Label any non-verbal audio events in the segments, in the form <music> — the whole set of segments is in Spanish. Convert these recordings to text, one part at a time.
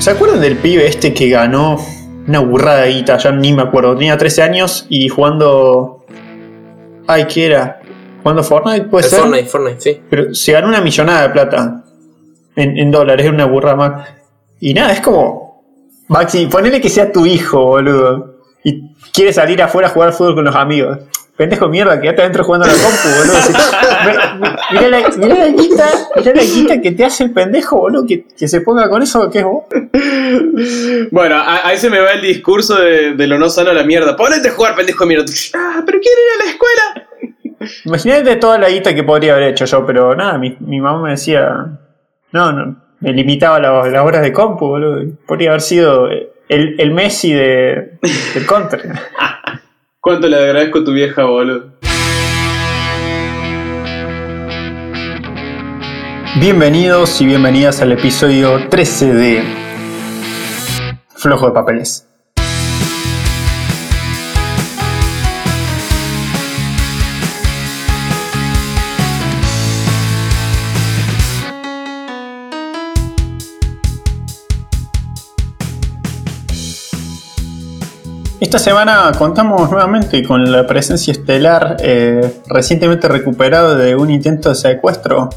¿Se acuerdan del pibe este que ganó una burrada de guita? Ya ni me acuerdo. Tenía 13 años y jugando. Ay, ¿qué era? ¿Jugando Fortnite? ¿Puede El ser? Fortnite, Fortnite, sí. Pero se ganó una millonada de plata. En, en dólares, es una burrada más. Y nada, es como. Maxi, ponele que sea tu hijo, boludo. Y quiere salir afuera a jugar fútbol con los amigos. Pendejo de mierda, quédate adentro jugando a la compu, boludo. Si- Mirá, la, mirá la guita, mirá la guita que te hace el pendejo, boludo. Que, que se ponga con eso, que es vos. Bueno, a- ahí se me va el discurso de, de lo no sano a la mierda. Ponete a jugar, pendejo de mierda. Ah, pero quiero ir a la escuela. Imagínate toda la guita que podría haber hecho yo, pero nada, mi, mi mamá me decía. No, no. Me limitaba la- las horas de compu, boludo. Podría haber sido el, el Messi de, del Counter. <laughs> Cuánto le agradezco a tu vieja, boludo. Bienvenidos y bienvenidas al episodio 13 de Flojo de Papeles. Esta semana contamos nuevamente con la presencia estelar eh, recientemente recuperado de un intento de secuestro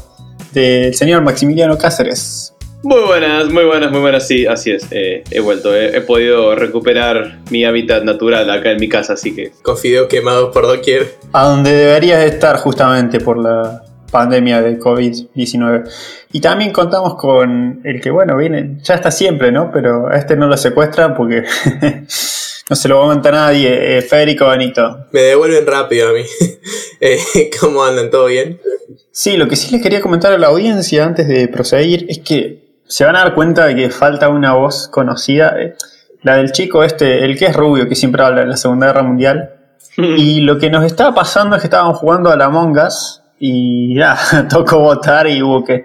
del señor Maximiliano Cáceres. Muy buenas, muy buenas, muy buenas. Sí, así es. eh, he vuelto. eh, he podido recuperar mi hábitat natural acá en mi casa, así que. Con fideos quemados por doquier. A donde deberías estar justamente por la pandemia de COVID-19. Y también contamos con el que, bueno, viene, ya está siempre, ¿no? Pero a este no lo secuestran porque <laughs> no se lo va a aguantar nadie. Eh, Federico Benito. Me devuelven rápido a mí. <laughs> Eh, <laughs> ¿Cómo andan? ¿Todo bien? Sí, lo que sí les quería comentar a la audiencia antes de proseguir es que se van a dar cuenta de que falta una voz conocida, eh, la del chico este, el que es rubio, que siempre habla de la Segunda Guerra Mundial. <laughs> Y lo que nos estaba pasando es que estábamos jugando a la Among Us y ya, <laughs> tocó votar y hubo que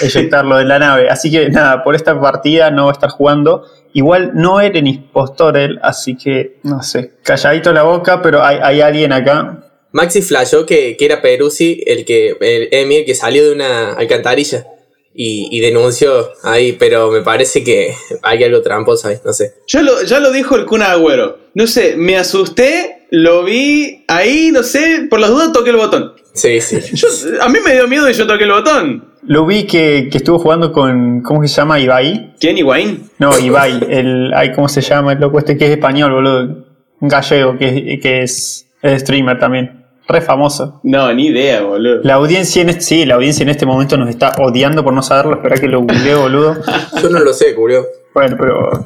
eyectarlo de la nave. Así que nada, por esta partida no va a estar jugando. Igual no era ni impostor él, así que no sé, calladito la boca, pero hay, hay alguien acá Maxi flashó que, que era Peruzzi el que el Emir que salió de una alcantarilla y, y denunció ahí, pero me parece que hay algo tramposo ahí, no sé. Ya lo, ya lo dijo el Kun Agüero. No sé, me asusté, lo vi ahí, no sé, por las dudas toqué el botón. Sí, sí. <laughs> Yo, a mí me dio miedo y yo toqué el botón. Lo vi que, que estuvo jugando con. ¿Cómo se llama? Ibai. ¿Quién, Higuaín? No, Ibai. El, ay, ¿Cómo se llama? El loco este que es español, boludo. Un gallego que, que es, es streamer también. Re famoso. No, ni idea, boludo. La audiencia en este, sí, la audiencia en este momento nos está odiando por no saberlo. Espera que lo googleo, boludo. <laughs> Yo no lo sé, culió. Bueno, pero.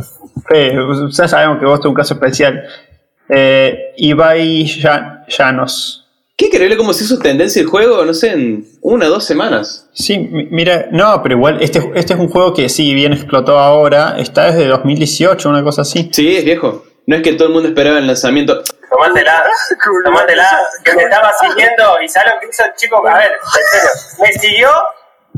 Fe, ya sabemos que vos tenés un caso especial. Eh, Ibai Ya- Llanos. Qué increíble cómo se hizo tendencia el juego, no sé, en una o dos semanas. Sí, mi- mira, no, pero igual este, este es un juego que sí, bien explotó ahora. Está desde 2018, una cosa así. Sí, es viejo. No es que todo el mundo esperaba el lanzamiento. Tomátela, <laughs> tomátela, que me estaba siguiendo y ¿sabes lo que hizo el chico? A ver, en serio, me siguió,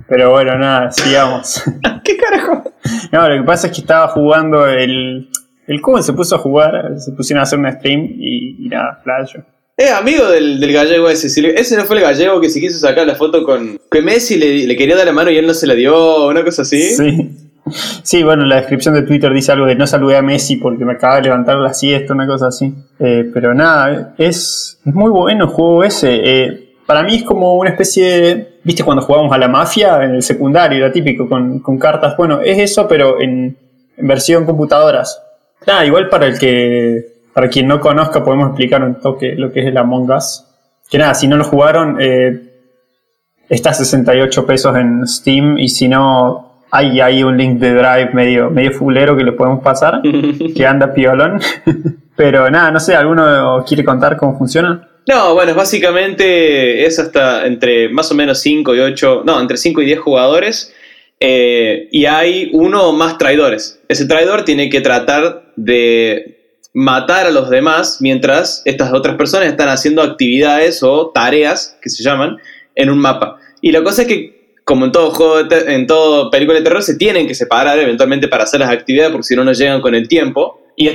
Pero bueno, nada, sigamos. <laughs> ¿Qué carajo? No, lo que pasa es que estaba jugando el. El Kun se puso a jugar, se pusieron a hacer un stream y, y nada, playo. Es amigo del, del gallego ese. si le- ese no fue el gallego que se quiso sacar la foto con. Que Messi le, le quería dar la mano y él no se la dio, una cosa así. Sí. Sí, bueno, la descripción de Twitter dice algo de no saludé a Messi porque me acaba de levantar la siesta, una cosa así. Eh, pero nada, es, muy bueno el juego ese. Eh, para mí es como una especie de. ¿Viste cuando jugábamos a la mafia en el secundario? Era típico, con, con cartas. Bueno, es eso, pero en, en versión computadoras. Nada, igual para el que. Para quien no conozca, podemos explicar un toque lo que es el Among Us. Que nada, si no lo jugaron, eh, está a 68 pesos en Steam y si no, hay, hay un link de Drive medio, medio fulero que le podemos pasar, <laughs> que anda piolón. <laughs> Pero nada, no sé, ¿alguno quiere contar cómo funciona? No, bueno, básicamente es hasta entre más o menos 5 y 8, no, entre 5 y 10 jugadores. eh, y hay uno o más traidores. Ese traidor tiene que tratar de matar a los demás mientras estas otras personas están haciendo actividades o tareas que se llaman en un mapa. Y la cosa es que, como en todo juego, de en todo película de terror, se tienen que separar eventualmente para hacer las actividades porque si no, no llegan con el tiempo. Y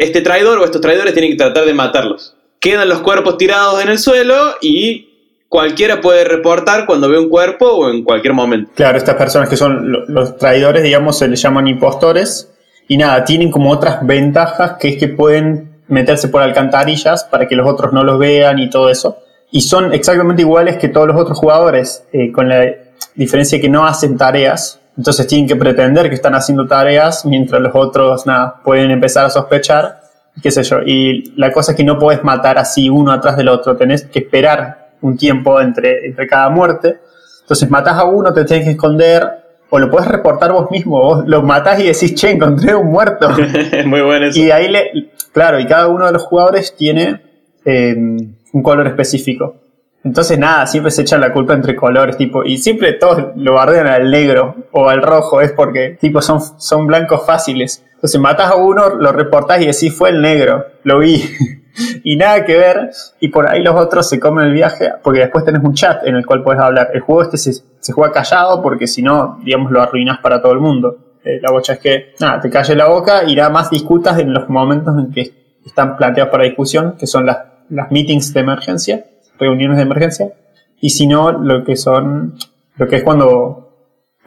este traidor o estos traidores tienen que tratar de matarlos. Quedan los cuerpos tirados en el suelo y cualquiera puede reportar cuando ve un cuerpo o en cualquier momento. Claro, estas personas que son lo- los traidores, digamos, se les llaman impostores. Y nada, tienen como otras ventajas que es que pueden meterse por alcantarillas para que los otros no los vean y todo eso. Y son exactamente iguales que todos los otros jugadores, eh, con la diferencia que no hacen tareas. Entonces tienen que pretender que están haciendo tareas mientras los otros, nada, pueden empezar a sospechar, qué sé yo. Y la cosa es que no puedes matar así uno atrás del otro, tenés que esperar un tiempo entre, entre cada muerte. Entonces matas a uno, te tienes que esconder, o lo puedes reportar vos mismo, vos lo matás y decís, che, encontré un muerto. <laughs> Muy bueno eso. Y ahí le, claro, y cada uno de los jugadores tiene eh, un color específico. Entonces nada, siempre se echa la culpa entre colores, tipo, y siempre todos lo bardean al negro o al rojo, es porque, tipo, son, son blancos fáciles. Entonces matas a uno, lo reportás y decís, fue el negro, lo vi. <laughs> y nada que ver, y por ahí los otros se comen el viaje, porque después tenés un chat en el cual puedes hablar. El juego este se, juega callado porque si no, digamos, lo arruinas para todo el mundo. Eh, la bocha es que, nada, te calle la boca y nada más discutas en los momentos en que están planteados para discusión, que son las, las meetings de emergencia, reuniones de emergencia, y si no, lo que son, lo que es cuando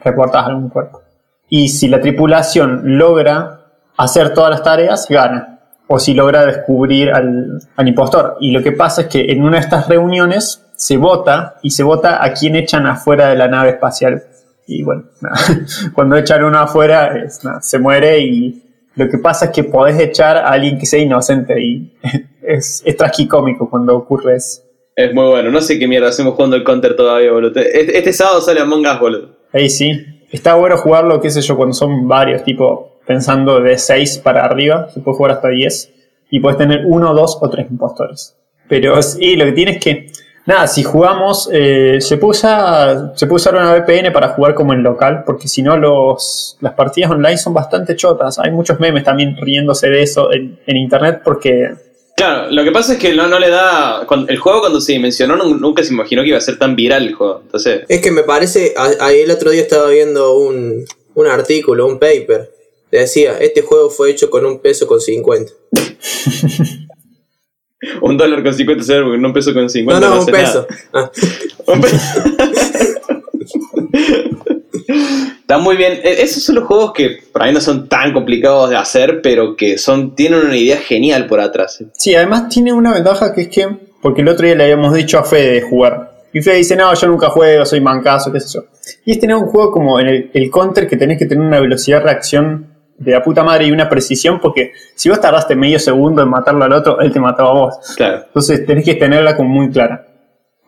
reportas algún cuerpo. Y si la tripulación logra hacer todas las tareas, gana. O si logra descubrir al, al impostor. Y lo que pasa es que en una de estas reuniones se vota y se vota a quién echan afuera de la nave espacial. Y bueno, nada, <laughs> cuando echan uno afuera, es, nada, se muere y lo que pasa es que podés echar a alguien que sea inocente y <laughs> es, es tragicómico cuando ocurre eso. Es muy bueno. No sé qué mierda hacemos jugando el counter todavía, boludo. Este, este sábado sale Among Us, boludo. Ahí sí. Está bueno jugarlo, qué sé yo, cuando son varios, tipo pensando de 6 para arriba, se puede jugar hasta 10. Y puedes tener uno, dos o tres impostores. Pero sí, lo que tienes que. Nada, si jugamos, eh, se, puede usar, se puede usar una VPN para jugar como en local, porque si no, los, las partidas online son bastante chotas. Hay muchos memes también riéndose de eso en, en internet, porque Claro, lo que pasa es que no, no le da. el juego, cuando se dimensionó, nun- nunca se imaginó que iba a ser tan viral el juego. Entonces, Es que me parece, ahí el otro día estaba viendo un, un artículo, un paper. Decía, este juego fue hecho con un peso con 50. <laughs> un dólar con 50 ceros, porque no un peso con 50. No, no, un hace peso. Ah, <laughs> Un peso. <laughs> Está muy bien. E- Esos son los juegos que por ahí no son tan complicados de hacer, pero que son tienen una idea genial por atrás. Sí, además tiene una ventaja que es que, porque el otro día le habíamos dicho a Fede de jugar. Y Fede dice, no, yo nunca juego, soy mancazo, qué sé yo. Y es tener un juego como en el, el counter que tenés que tener una velocidad de reacción de la puta madre y una precisión, porque si vos tardaste medio segundo en matarlo al otro, él te mataba a vos. Claro. Entonces tenés que tenerla como muy clara.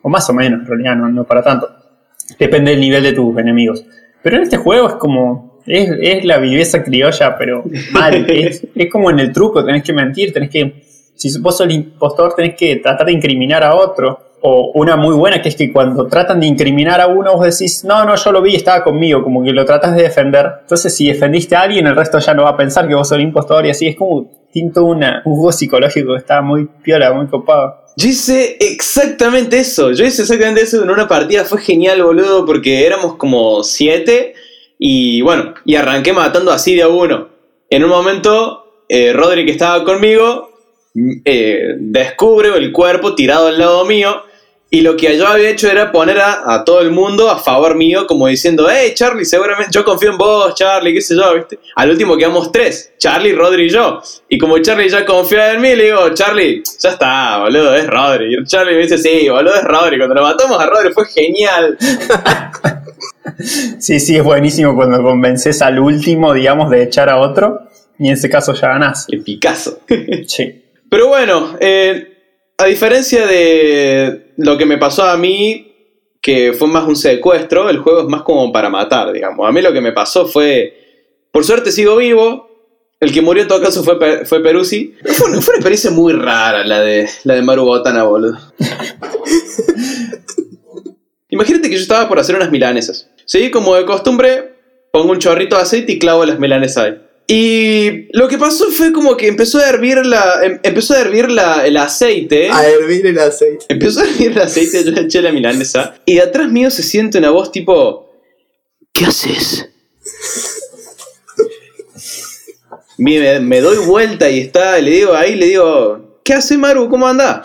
O más o menos, en realidad, no, no para tanto. Depende del nivel de tus enemigos. Pero en este juego es como. Es, es la viveza criolla, pero mal. <laughs> es, es como en el truco, tenés que mentir, tenés que. Si vos sos el impostor, tenés que tratar de incriminar a otro. O una muy buena que es que cuando tratan de incriminar a uno, vos decís, no, no, yo lo vi, estaba conmigo, como que lo tratas de defender. Entonces, si defendiste a alguien, el resto ya no va a pensar que vos sos el impostor y así. Es como. Tiene todo una, un juego psicológico que está muy piola, muy copado. Yo hice exactamente eso. Yo hice exactamente eso en una partida. Fue genial, boludo, porque éramos como siete. Y bueno, y arranqué matando así de a uno. En un momento, eh, Rodri, que estaba conmigo, mm, eh, descubre el cuerpo tirado al lado mío. Y lo que yo había hecho era poner a, a todo el mundo a favor mío, como diciendo, hey Charlie, seguramente yo confío en vos, Charlie, qué sé yo, ¿viste? Al último quedamos tres, Charlie, Rodri y yo. Y como Charlie ya confía en mí, le digo, Charlie, ya está, boludo, es Rodri. Y Charlie me dice, sí, boludo, es Rodri. Cuando lo matamos a Rodri fue genial. <laughs> Sí, sí, es buenísimo cuando convences al último, digamos, de echar a otro. Y en ese caso ya ganás. Qué Picasso. Sí. <laughs> Pero bueno, eh, a diferencia de lo que me pasó a mí, que fue más un secuestro, el juego es más como para matar, digamos. A mí lo que me pasó fue, por suerte sigo vivo, el que murió en todo caso fue, fue Peruzzi. Fue, una- fue una experiencia muy rara la de, la de Maru Botana, boludo. <laughs> Imagínate que yo estaba por hacer unas milanesas. Sí, como de costumbre, pongo un chorrito de aceite y clavo las milanesas ahí. Y lo que pasó fue como que empezó a hervir la. em- empezó a hervir la, el aceite. a hervir el aceite. Empezó a hervir el aceite, yo le eché la milanesa. Y de atrás mío se siente una voz tipo. ¿Qué haces? Me, me doy vuelta y está, le digo ahí, le digo, ¿qué hace Maru? ¿Cómo anda?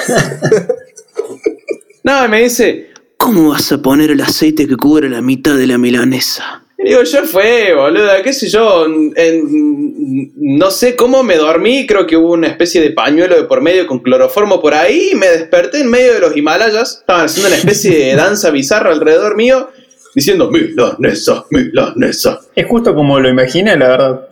<laughs> no, y me dice, ¿Cómo vas a poner el aceite que cubre la mitad de la milanesa? Digo, yo fue, boludo, qué sé yo, no sé cómo me dormí, creo que hubo una especie de pañuelo de por medio con cloroformo por ahí y me desperté en medio de los Himalayas, estaban haciendo una especie de danza bizarra alrededor mío, diciendo, milanesa, milanesa. Es justo como lo imaginé, la verdad.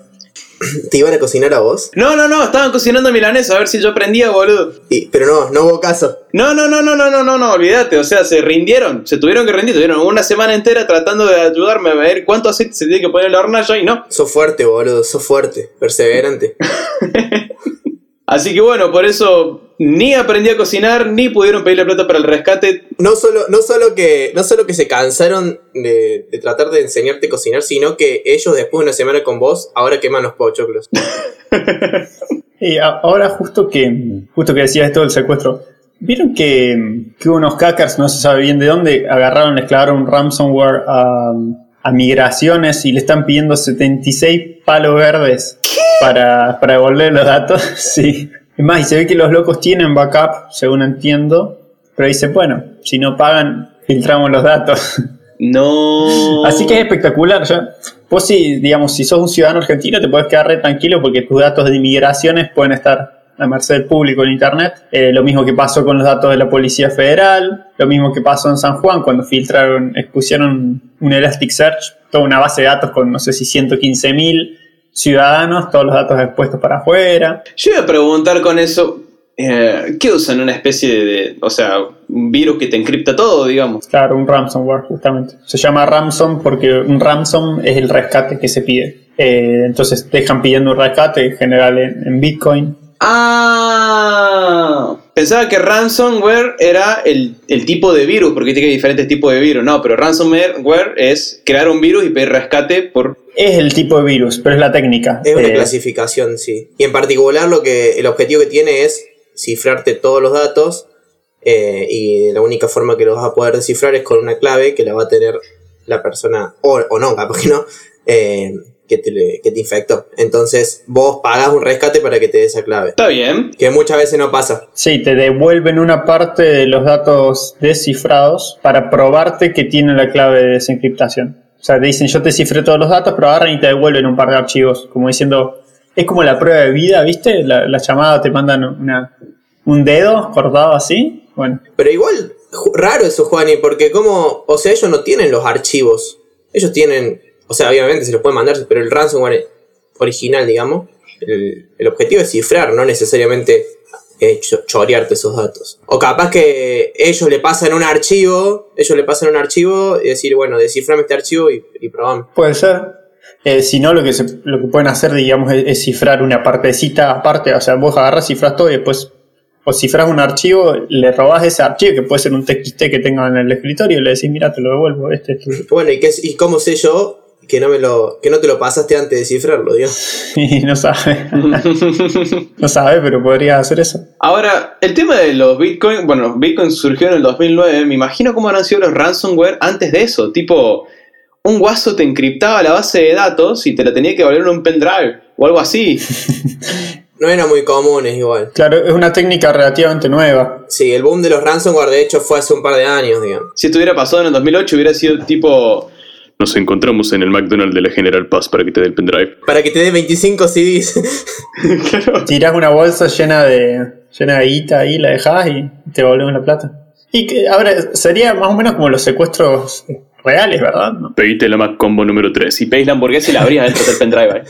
¿Te iban a cocinar a vos? No, no, no, estaban cocinando milanesa, a ver si yo aprendía, boludo. Y- pero no, no hubo caso. No, no, no, no, no, no, no, no, olvídate, o sea, se rindieron, se tuvieron que rendir, tuvieron una semana entera tratando de ayudarme a ver cuánto aceite se tiene que poner en la hornalla y no. Sos fuerte, boludo, sos fuerte, perseverante. <laughs> Así que bueno, por eso ni aprendí a cocinar, ni pudieron pedirle plata para el rescate. No solo, no solo, que, no solo que se cansaron de, de tratar de enseñarte a cocinar, sino que ellos después de una semana con vos, ahora queman los pochoclos. <laughs> Y a- ahora justo que justo que decías esto del secuestro, ¿vieron que, que unos hackers, no se sabe bien de dónde, agarraron, les clavaron un ransomware a, a migraciones y le están pidiendo 76 palos verdes para, para devolver los datos? <laughs> Sí. Es más, y se ve que los locos tienen backup, según entiendo, pero dicen, bueno, si no pagan, filtramos los datos. <laughs> No. Así que es espectacular ya. Vos si, digamos, si sos un ciudadano argentino te puedes quedar re tranquilo porque tus datos de inmigraciones pueden estar a merced del público en internet. Eh, lo mismo que pasó con los datos de la Policía Federal, lo mismo que pasó en San Juan cuando filtraron, expusieron un Elasticsearch, toda una base de datos con no sé si 115 mil ciudadanos, todos los datos expuestos para afuera. Yo iba a preguntar con eso, eh, ¿qué usan? Una especie de, o sea, un virus que te encripta todo, digamos. Claro, un ransomware justamente. Se llama ransom porque un ransom es el rescate que se pide. Eh, entonces dejan pidiendo un rescate en general en, en Bitcoin. Ah, pensaba que ransomware era el, el tipo de virus, porque tiene diferentes tipos de virus. No, pero ransomware es crear un virus y pedir rescate por... Es el tipo de virus, pero es la técnica. Es una Eh, clasificación, sí. Y en particular lo que el objetivo que tiene es cifrarte todos los datos eh, y la única forma que los vas a poder descifrar es con una clave que la va a tener la persona, o, o no, capaz que no, eh, que, te, le- que te infectó. Entonces vos pagas un rescate para que te dé esa clave. Está bien. Que muchas veces no pasa. Sí, te devuelven una parte de los datos descifrados para probarte que tiene la clave de desencriptación. O sea, te dicen, yo te cifré todos los datos, pero agarran y te devuelven un par de archivos, como diciendo, es como la prueba de vida, ¿viste? La, la llamada te mandan una, un dedo cortado así. Bueno, Pero igual, raro eso, Juani, porque como, o sea, ellos no tienen los archivos. Ellos tienen, o sea, obviamente se los pueden mandar, pero el ransomware original, digamos, el, el objetivo es cifrar, no necesariamente eh, cho- chorearte esos datos. O capaz que ellos le pasan un archivo, ellos le pasan un archivo y decir, bueno, desciframe este archivo y, y probame. puede ser. Eh, si no, lo que, se- lo que pueden hacer, digamos, es, es cifrar una partecita aparte. O sea, vos agarras, cifras todo y después, o cifras un archivo, le robás ese archivo, que puede ser un TXT que tengan en el escritorio, y le decís, mira, te lo devuelvo, este es. Bueno, ¿y, qué, y cómo sé yo que no, me lo, que no te lo pasaste antes de cifrarlo, Dios? <laughs> Y no sabe. <laughs> no sabe, pero podría hacer eso. Ahora, el tema de los Bitcoin, bueno, Bitcoin surgió en el 2009, me imagino cómo habrán sido los ransomware antes de eso, tipo, un guaso te encriptaba la base de datos y te la tenía que volver en un pendrive o algo así. <laughs> No era muy común, es igual. Claro, es una técnica relativamente nueva. Sí, el boom de los ransomware de hecho fue hace un par de años, digamos. Si esto hubiera pasado en el 2008 hubiera sido tipo, Nos encontramos en el McDonald's de la General Paz para que te dé el pendrive. <laughs> Para que te dé 25 CDs. Tirás una bolsa llena de, llena de guita ahí, la dejás y te devolvemos la plata. Y que, ahora, sería más o menos como los secuestros reales, ¿verdad? ¿No? Pediste la Mac Combo número 3 si pedís la hamburguesa y la abrías dentro del pendrive. ahí.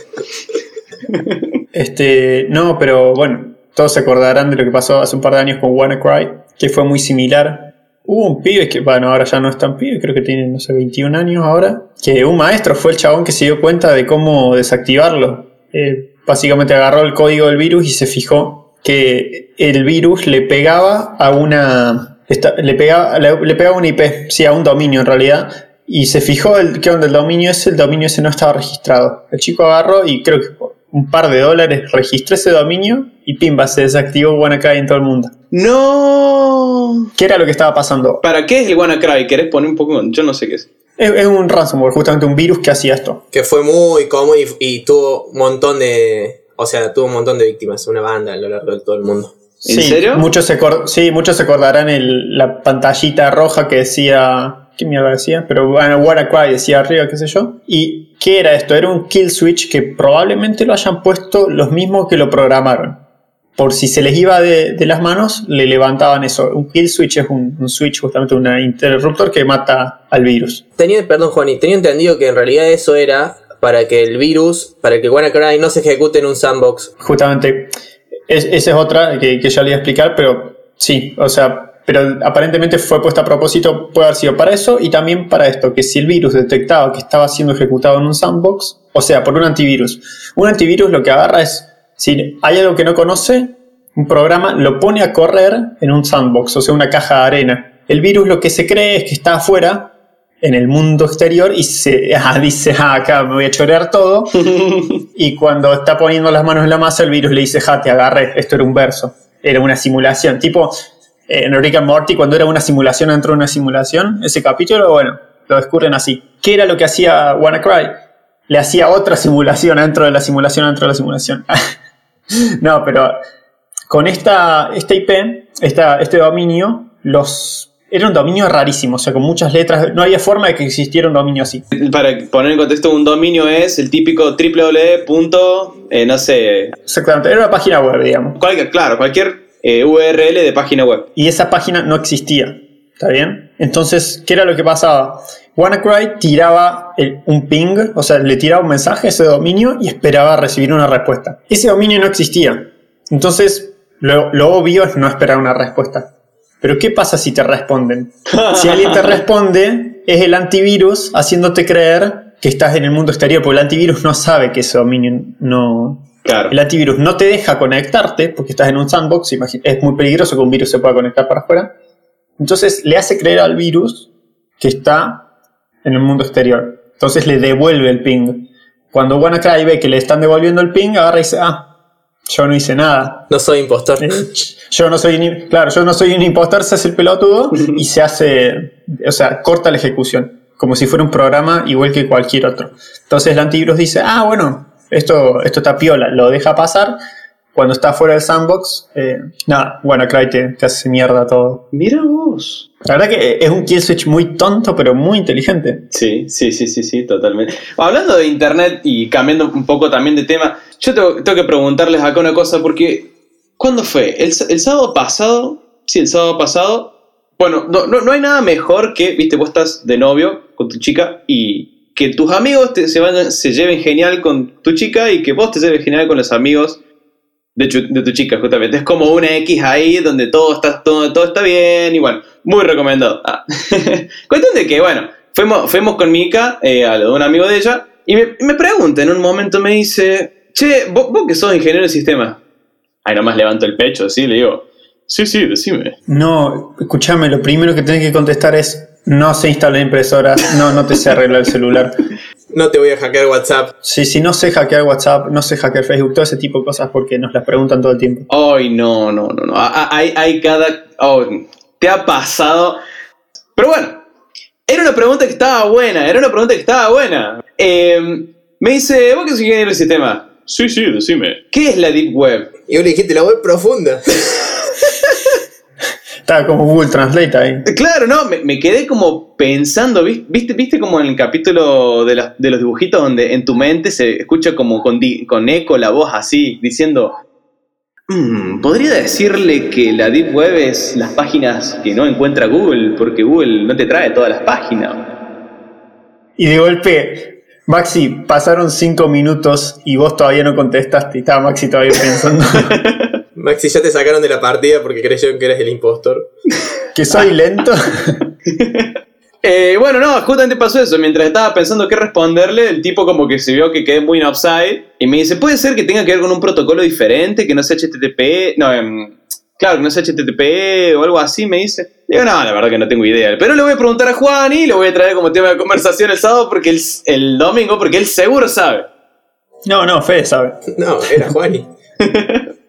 <laughs> Este, no, pero bueno, todos se acordarán de lo que pasó hace un par de años con WannaCry, que fue muy similar. Hubo un pibe que, bueno, ahora ya no es tan pibe, creo que tiene, no sé, 21 años ahora, que un maestro fue el chabón que se dio cuenta de cómo desactivarlo. Eh, básicamente agarró el código del virus y se fijó que el virus le pegaba a una... le, pegaba, le, una IP, sí, a un dominio en realidad, y se fijó el, que onda el dominio ese, el dominio ese no estaba registrado. El chico agarró y creo que un par de dólares registró ese dominio y pimba, se desactivó WannaCry en todo el mundo. No. ¿Qué era lo que estaba pasando? ¿Para qué es el WannaCry? ¿Querés poner un poco? Yo no sé qué es. Es, es un ransomware, justamente un virus que hacía esto. que fue muy común y, y tuvo un montón de. O sea, tuvo un montón de víctimas, una banda a lo largo de todo el mundo. ¿En Sí, serio? Muchos se, sí, muchos se acordarán el- la pantallita roja que decía qué mierda decía, pero bueno, Warcry decía arriba, qué sé yo. ¿Y qué era esto? Era un kill switch que probablemente lo hayan puesto los mismos que lo programaron. Por si se les iba de, de las manos, le levantaban eso. Un kill switch es un, un switch, justamente un interruptor que mata al virus. Tenía, perdón, Juani, tenía entendido que en realidad eso era para que el virus, para que WannaCry no se ejecute en un sandbox. Justamente, es- esa es otra que, que ya le iba a explicar, pero sí, o sea, pero aparentemente fue puesta a propósito, puede haber sido para eso y también para esto, que si el virus detectaba que estaba siendo ejecutado en un sandbox, o sea, por un antivirus, un antivirus lo que agarra es, si hay algo que no conoce, un programa lo pone a correr en un sandbox, o sea, una caja de arena. El virus lo que se cree es que está afuera, en el mundo exterior, y se ah, dice, ah, acá me voy a chorear todo. <laughs> Y cuando está poniendo las manos en la masa, el virus le dice, ja, te agarré, esto era un verso, era una simulación. Tipo, eh, en Rick and Morty, cuando era una simulación dentro de una simulación, ese capítulo, bueno, lo descubren así. ¿Qué era lo que hacía WannaCry? Le hacía otra simulación dentro de la simulación dentro de la simulación. <laughs> <laughs> no, pero con esta, esta IP, esta, este dominio, los... Era un dominio rarísimo, o sea, con muchas letras. No había forma de que existiera un dominio así. Para poner en contexto, un dominio es el típico www. eh, no sé, Exactamente, era una página web, digamos. cualquier, claro, cualquier eh, URL de página web. y esa página no existía. ¿Está bien? Entonces, ¿qué era lo que pasaba? WannaCry tiraba el- un ping, o sea, le tiraba un mensaje a ese dominio y esperaba recibir una respuesta. Ese dominio no existía. Entonces, lo, lo obvio es no esperar una respuesta. Pero ¿qué pasa si te responden? Si alguien te <laughs> responde, es el antivirus haciéndote creer que estás en el mundo exterior, porque el antivirus no sabe que ese dominio no, Claro. el antivirus no te deja conectarte porque estás en un sandbox. Es muy peligroso que un virus se pueda conectar para afuera. Entonces le hace creer al virus que está en el mundo exterior. Entonces le devuelve el ping. Cuando WannaCry ve que le están devolviendo el ping, agarra y dice, ah, yo no hice nada. No soy impostor. Eh, Yo no soy claro, yo no soy un impostor, se hace el pelotudo y se hace, o sea, corta la ejecución, como si fuera un programa igual que cualquier otro. Entonces el antivirus dice, ah, bueno, esto, esto está piola, lo deja pasar. Cuando está fuera del sandbox, eh, nada, bueno, Cry te, te hace mierda todo. Mira vos. La verdad que es un kill switch muy tonto, pero muy inteligente. Sí, sí, sí, sí, sí, totalmente. Hablando de internet y cambiando un poco también de tema, yo tengo, tengo que preguntarles acá una cosa, porque ¿cuándo fue? ¿El, el sábado pasado? Sí, el sábado pasado. Bueno, no, no, no hay nada mejor que, viste, vos estás de novio con tu chica y que tus amigos te- se, vayan- se lleven genial con tu chica y que vos te lleves genial con los amigos de, de tu chica, justamente. Es como una X ahí donde todo está, todo, todo está bien y bueno, muy recomendado. Ah. <laughs> Cuestión de que, bueno, fuimos, fuimos con Mika eh, a lo de un amigo de ella y me, me pregunta en un momento, me dice, che, vos, vos que sos ingeniero de sistema. Ahí nomás levanto el pecho, sí, le digo, sí, sí, decime. No, escúchame, lo primero que tenés que contestar es, no se instala impresoras, no, no te sé arreglar el celular. No te voy a hackear WhatsApp. Sí, sí, no sé hackear WhatsApp, no sé hackear Facebook, todo ese tipo de cosas porque nos las preguntan todo el tiempo. Ay, no, no, no, no. Hay, hay cada. oh, te ha pasado. Pero bueno, era una pregunta que estaba buena, era una pregunta que estaba buena. Eh, me dice, ¿vos qué sos ingeniero del sistema? Sí, sí, decime. ¿Qué es la Deep Web? Y vos le dijiste la web profunda. <laughs> Estaba como Google Translate ahí. Claro, no, me, me quedé como pensando, ¿vis- ¿viste, viste como en el capítulo de, los dibujitos donde en tu mente se escucha como con, di- con eco la voz así, diciendo, "Mm, podría decirle que la Deep Web es las páginas que no encuentra Google, porque Google no te trae todas las páginas. Y de golpe, Maxi, pasaron cinco minutos y vos todavía no contestaste y estaba Maxi todavía pensando <laughs> Maxi, ya te sacaron de la partida porque creyeron que eres el impostor. <laughs> que soy lento. <laughs> Eh, bueno, no, justamente pasó eso. Mientras estaba pensando qué responderle, el tipo como que se vio que quedé muy en offside y me dice, ¿puede ser que tenga que ver con un protocolo diferente, que no sea HTTP? No, em, claro, que no sea HTTP o algo así, me dice. Digo, no, la verdad que no tengo idea. Pero le voy a preguntar a Juan y lo voy a traer como tema de conversación el sábado porque el, el domingo, porque él seguro sabe. No, no, Fede sabe. No, era Juani. <laughs>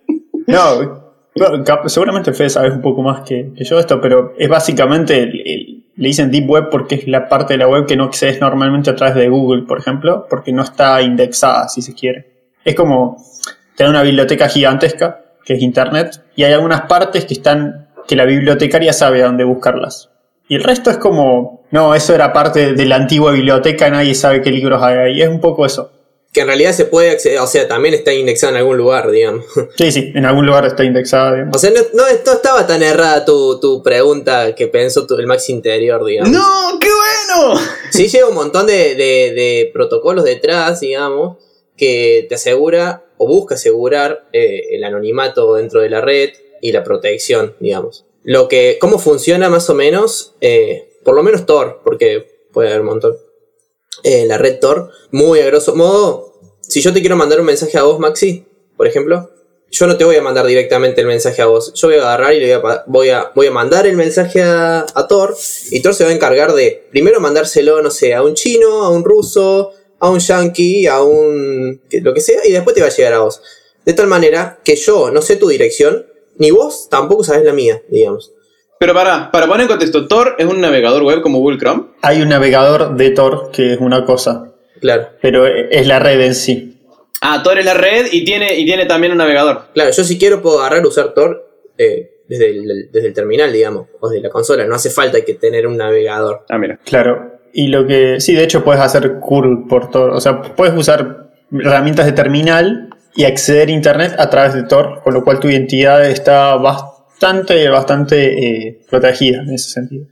No, <laughs> seguramente Fede sabe un poco más que, que yo esto, pero es básicamente, el- el- le dicen Deep Web porque es la parte de la web que no accedes normalmente a través de Google, por ejemplo, porque no está indexada, si se quiere. Es como tener una biblioteca gigantesca, que es Internet, y hay algunas partes que están que la bibliotecaria sabe a dónde buscarlas. Y el resto es como, no, eso era parte de la antigua biblioteca, nadie sabe qué libros hay ahí. Es un poco eso. Que en realidad se puede acceder, o sea, también está indexado en algún lugar, digamos. <laughs> Sí, sí, en algún lugar está indexada. digamos. O sea, no, no, no estaba tan errada tu, tu pregunta que pensó tu- el Max interior, digamos. ¡No! ¡Qué bueno! <laughs> Sí lleva un montón de, de- de protocolos detrás, digamos, que te asegura o busca asegurar eh, el anonimato dentro de la red y la protección, digamos. Lo que, cómo funciona más o menos, eh, por lo menos Tor, porque puede haber un montón. Eh, la red Tor, muy a grosso modo, si yo te quiero mandar un mensaje a vos, Maxi, por ejemplo, yo no te voy a mandar directamente el mensaje a vos. Yo voy a agarrar y le voy a, voy a, voy a mandar el mensaje a, a Thor. Y Thor se va a encargar de primero mandárselo, no sé, a un chino, a un ruso, a un yankee, a un. lo que sea, y después te va a llegar a vos. De tal manera que yo no sé tu dirección, ni vos tampoco sabés la mía, digamos. Pero para, para poner en contexto, Tor es un navegador web como Google Chrome. Hay un navegador de Tor que es una cosa, Claro. pero es la red en sí. Ah, Tor es la red y tiene, y tiene también un navegador. Claro, yo si quiero puedo agarrar usar Tor eh, desde, el, desde el terminal, digamos, o desde la consola. No hace falta que tener un navegador. Ah, mira. Claro. Y lo que. Sí, de hecho puedes hacer curl por Tor. O sea, puedes usar herramientas de terminal y acceder a internet a través de Tor, con lo cual tu identidad está bastante, bastante eh, protegida en ese sentido.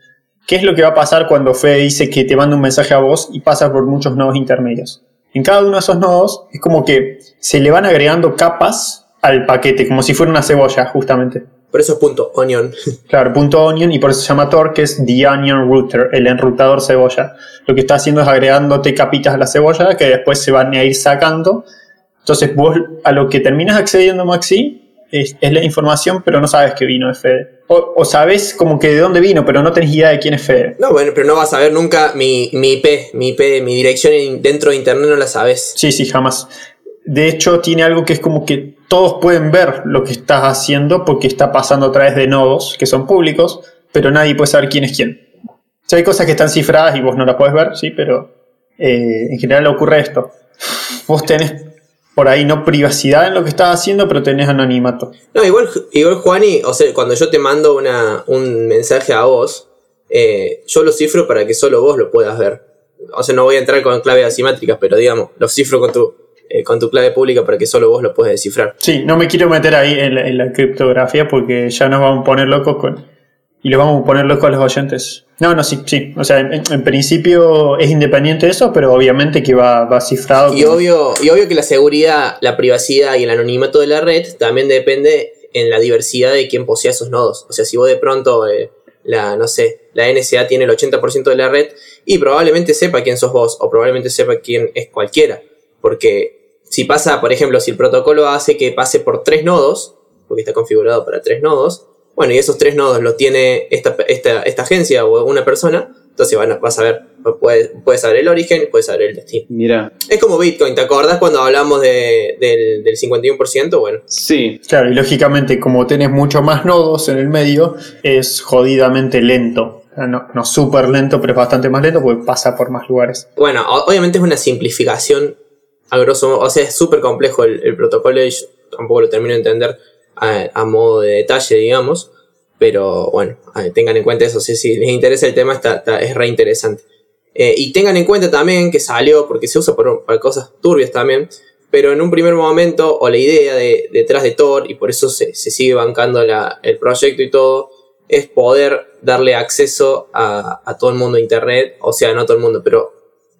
¿Qué es lo que va a pasar cuando Fede dice que te manda un mensaje a vos y pasa por muchos nodos intermedios? En cada uno de esos nodos es como que se le van agregando capas al paquete, como si fuera una cebolla, justamente. Por eso es punto, onion. <laughs> Claro, punto onion y por eso se llama Tor, que es the onion router, el enrutador cebolla. Lo que está haciendo es agregándote capitas a la cebolla que después se van a ir sacando. Entonces vos a lo que terminas accediendo, Maxi, es, es la información, pero no sabes que vino de Fede. O, o sabes como que de dónde vino, pero no tenés idea de quién es Fede. No, bueno, pero no vas a ver nunca mi, mi IP, mi IP, mi dirección dentro de internet no la sabes. Sí, sí, jamás. De hecho, tiene algo que es como que todos pueden ver lo que estás haciendo porque está pasando a través de nodos que son públicos, pero nadie puede saber quién es quién. O sea, hay cosas que están cifradas y vos no las puedes ver, sí, pero eh, en general ocurre esto. Vos tenés por ahí no privacidad en lo que estás haciendo, pero tenés anonimato. No, igual, igual Juani, o sea, cuando yo te mando una, un mensaje a vos, eh, yo lo cifro para que solo vos lo puedas ver. O sea, no voy a entrar con claves asimétricas, pero digamos, lo cifro con tu, eh, con tu clave pública para que solo vos lo puedas descifrar. Sí, no me quiero meter ahí en la, en la criptografía porque ya nos vamos a poner locos con. Y los vamos a poner locos a los oyentes. No, no, sí, sí. O sea, en, en principio es independiente de eso, pero obviamente que va, va cifrado. Y con- obvio, y obvio que la seguridad, la privacidad y el anonimato de la red también depende en la diversidad de quien posea esos nodos. O sea, si vos de pronto, eh, la, no sé, la NSA tiene el 80% de la red y probablemente sepa quién sos vos o probablemente sepa quién es cualquiera. Porque si pasa, por ejemplo, si el protocolo hace que pase por tres nodos, porque está configurado para tres nodos, bueno, y esos tres nodos los tiene esta, esta, esta agencia o una persona, entonces van a- vas a ver, puedes, puedes saber el origen, puedes saber el destino. Mira. Es como Bitcoin, ¿te acordás cuando hablamos de- del, del 51%? Bueno, Sí. Claro, y lógicamente, como tenés mucho más nodos en el medio, es jodidamente lento. No, no súper lento, pero es bastante más lento porque pasa por más lugares. bueno, obviamente es una simplificación a grosso modo, o sea, es súper complejo el, el protocolo y yo tampoco lo termino de entender a, modo de detalle, digamos, pero bueno, tengan en cuenta eso, si, les interesa el tema, está, está- es re interesante. Eh, y tengan en cuenta también que salió, porque se usa para cosas turbias también, pero en un primer momento, o la idea de, detrás de Tor, y por eso se, se sigue bancando la- el proyecto y todo, es poder darle acceso a, a todo el mundo a Internet, o sea, no a todo el mundo, pero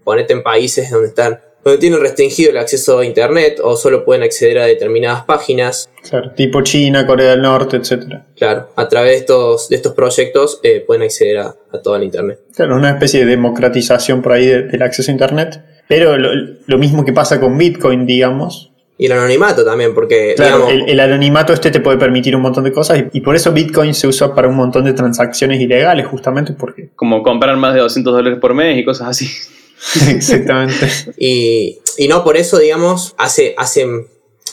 ponete en países donde están donde tienen restringido el acceso a Internet o solo pueden acceder a determinadas páginas. Claro, tipo China, Corea del Norte, etc. Claro, a través de estos, de estos proyectos eh, pueden acceder a, a todo el Internet. Claro, una especie de democratización por ahí de- del acceso a Internet. Pero lo, lo mismo que pasa con Bitcoin, digamos. Y el anonimato también, porque Claro, digamos, el, el anonimato este te puede permitir un montón de cosas y, y por eso Bitcoin se usa para un montón de transacciones ilegales, justamente porque... Como comprar más de 200 dólares por mes y cosas así. <laughs> Exactamente. y, y no por eso, digamos, hace, hace,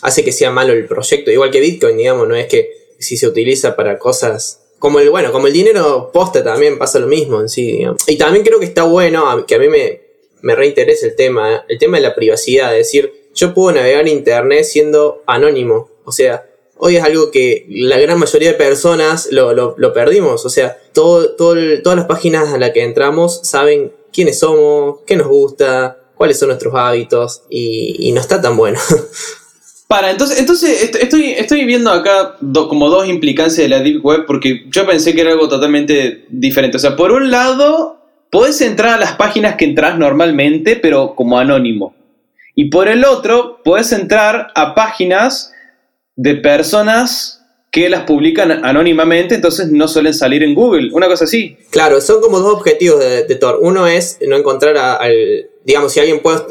hace que sea malo el proyecto. Igual que Bitcoin, digamos, no es que si se utiliza para cosas como el, bueno, como el dinero posta también pasa lo mismo en sí, digamos. Y también creo que está bueno, que a mí me, me reinteresa el tema, el tema de la privacidad, es decir, yo puedo navegar en internet siendo anónimo, o sea, hoy es algo que la gran mayoría de personas lo, lo, lo perdimos. O sea, todo, todo el- todas las páginas a las que entramos saben quiénes somos, qué nos gusta, cuáles son nuestros hábitos y, no está tan bueno. <laughs> Para, entonces, entonces est- estoy, estoy viendo acá do- como dos implicancias de la Deep Web porque yo pensé que era algo totalmente diferente. O sea, por un lado, podés entrar a las páginas que entras normalmente, pero como anónimo. Y por el otro, podés entrar a páginas de personas que las publican anónimamente, entonces no suelen salir en Google. Una cosa así. Claro, son como dos objetivos de, de Tor. Uno es no encontrar a- al. Digamos, si alguien puede-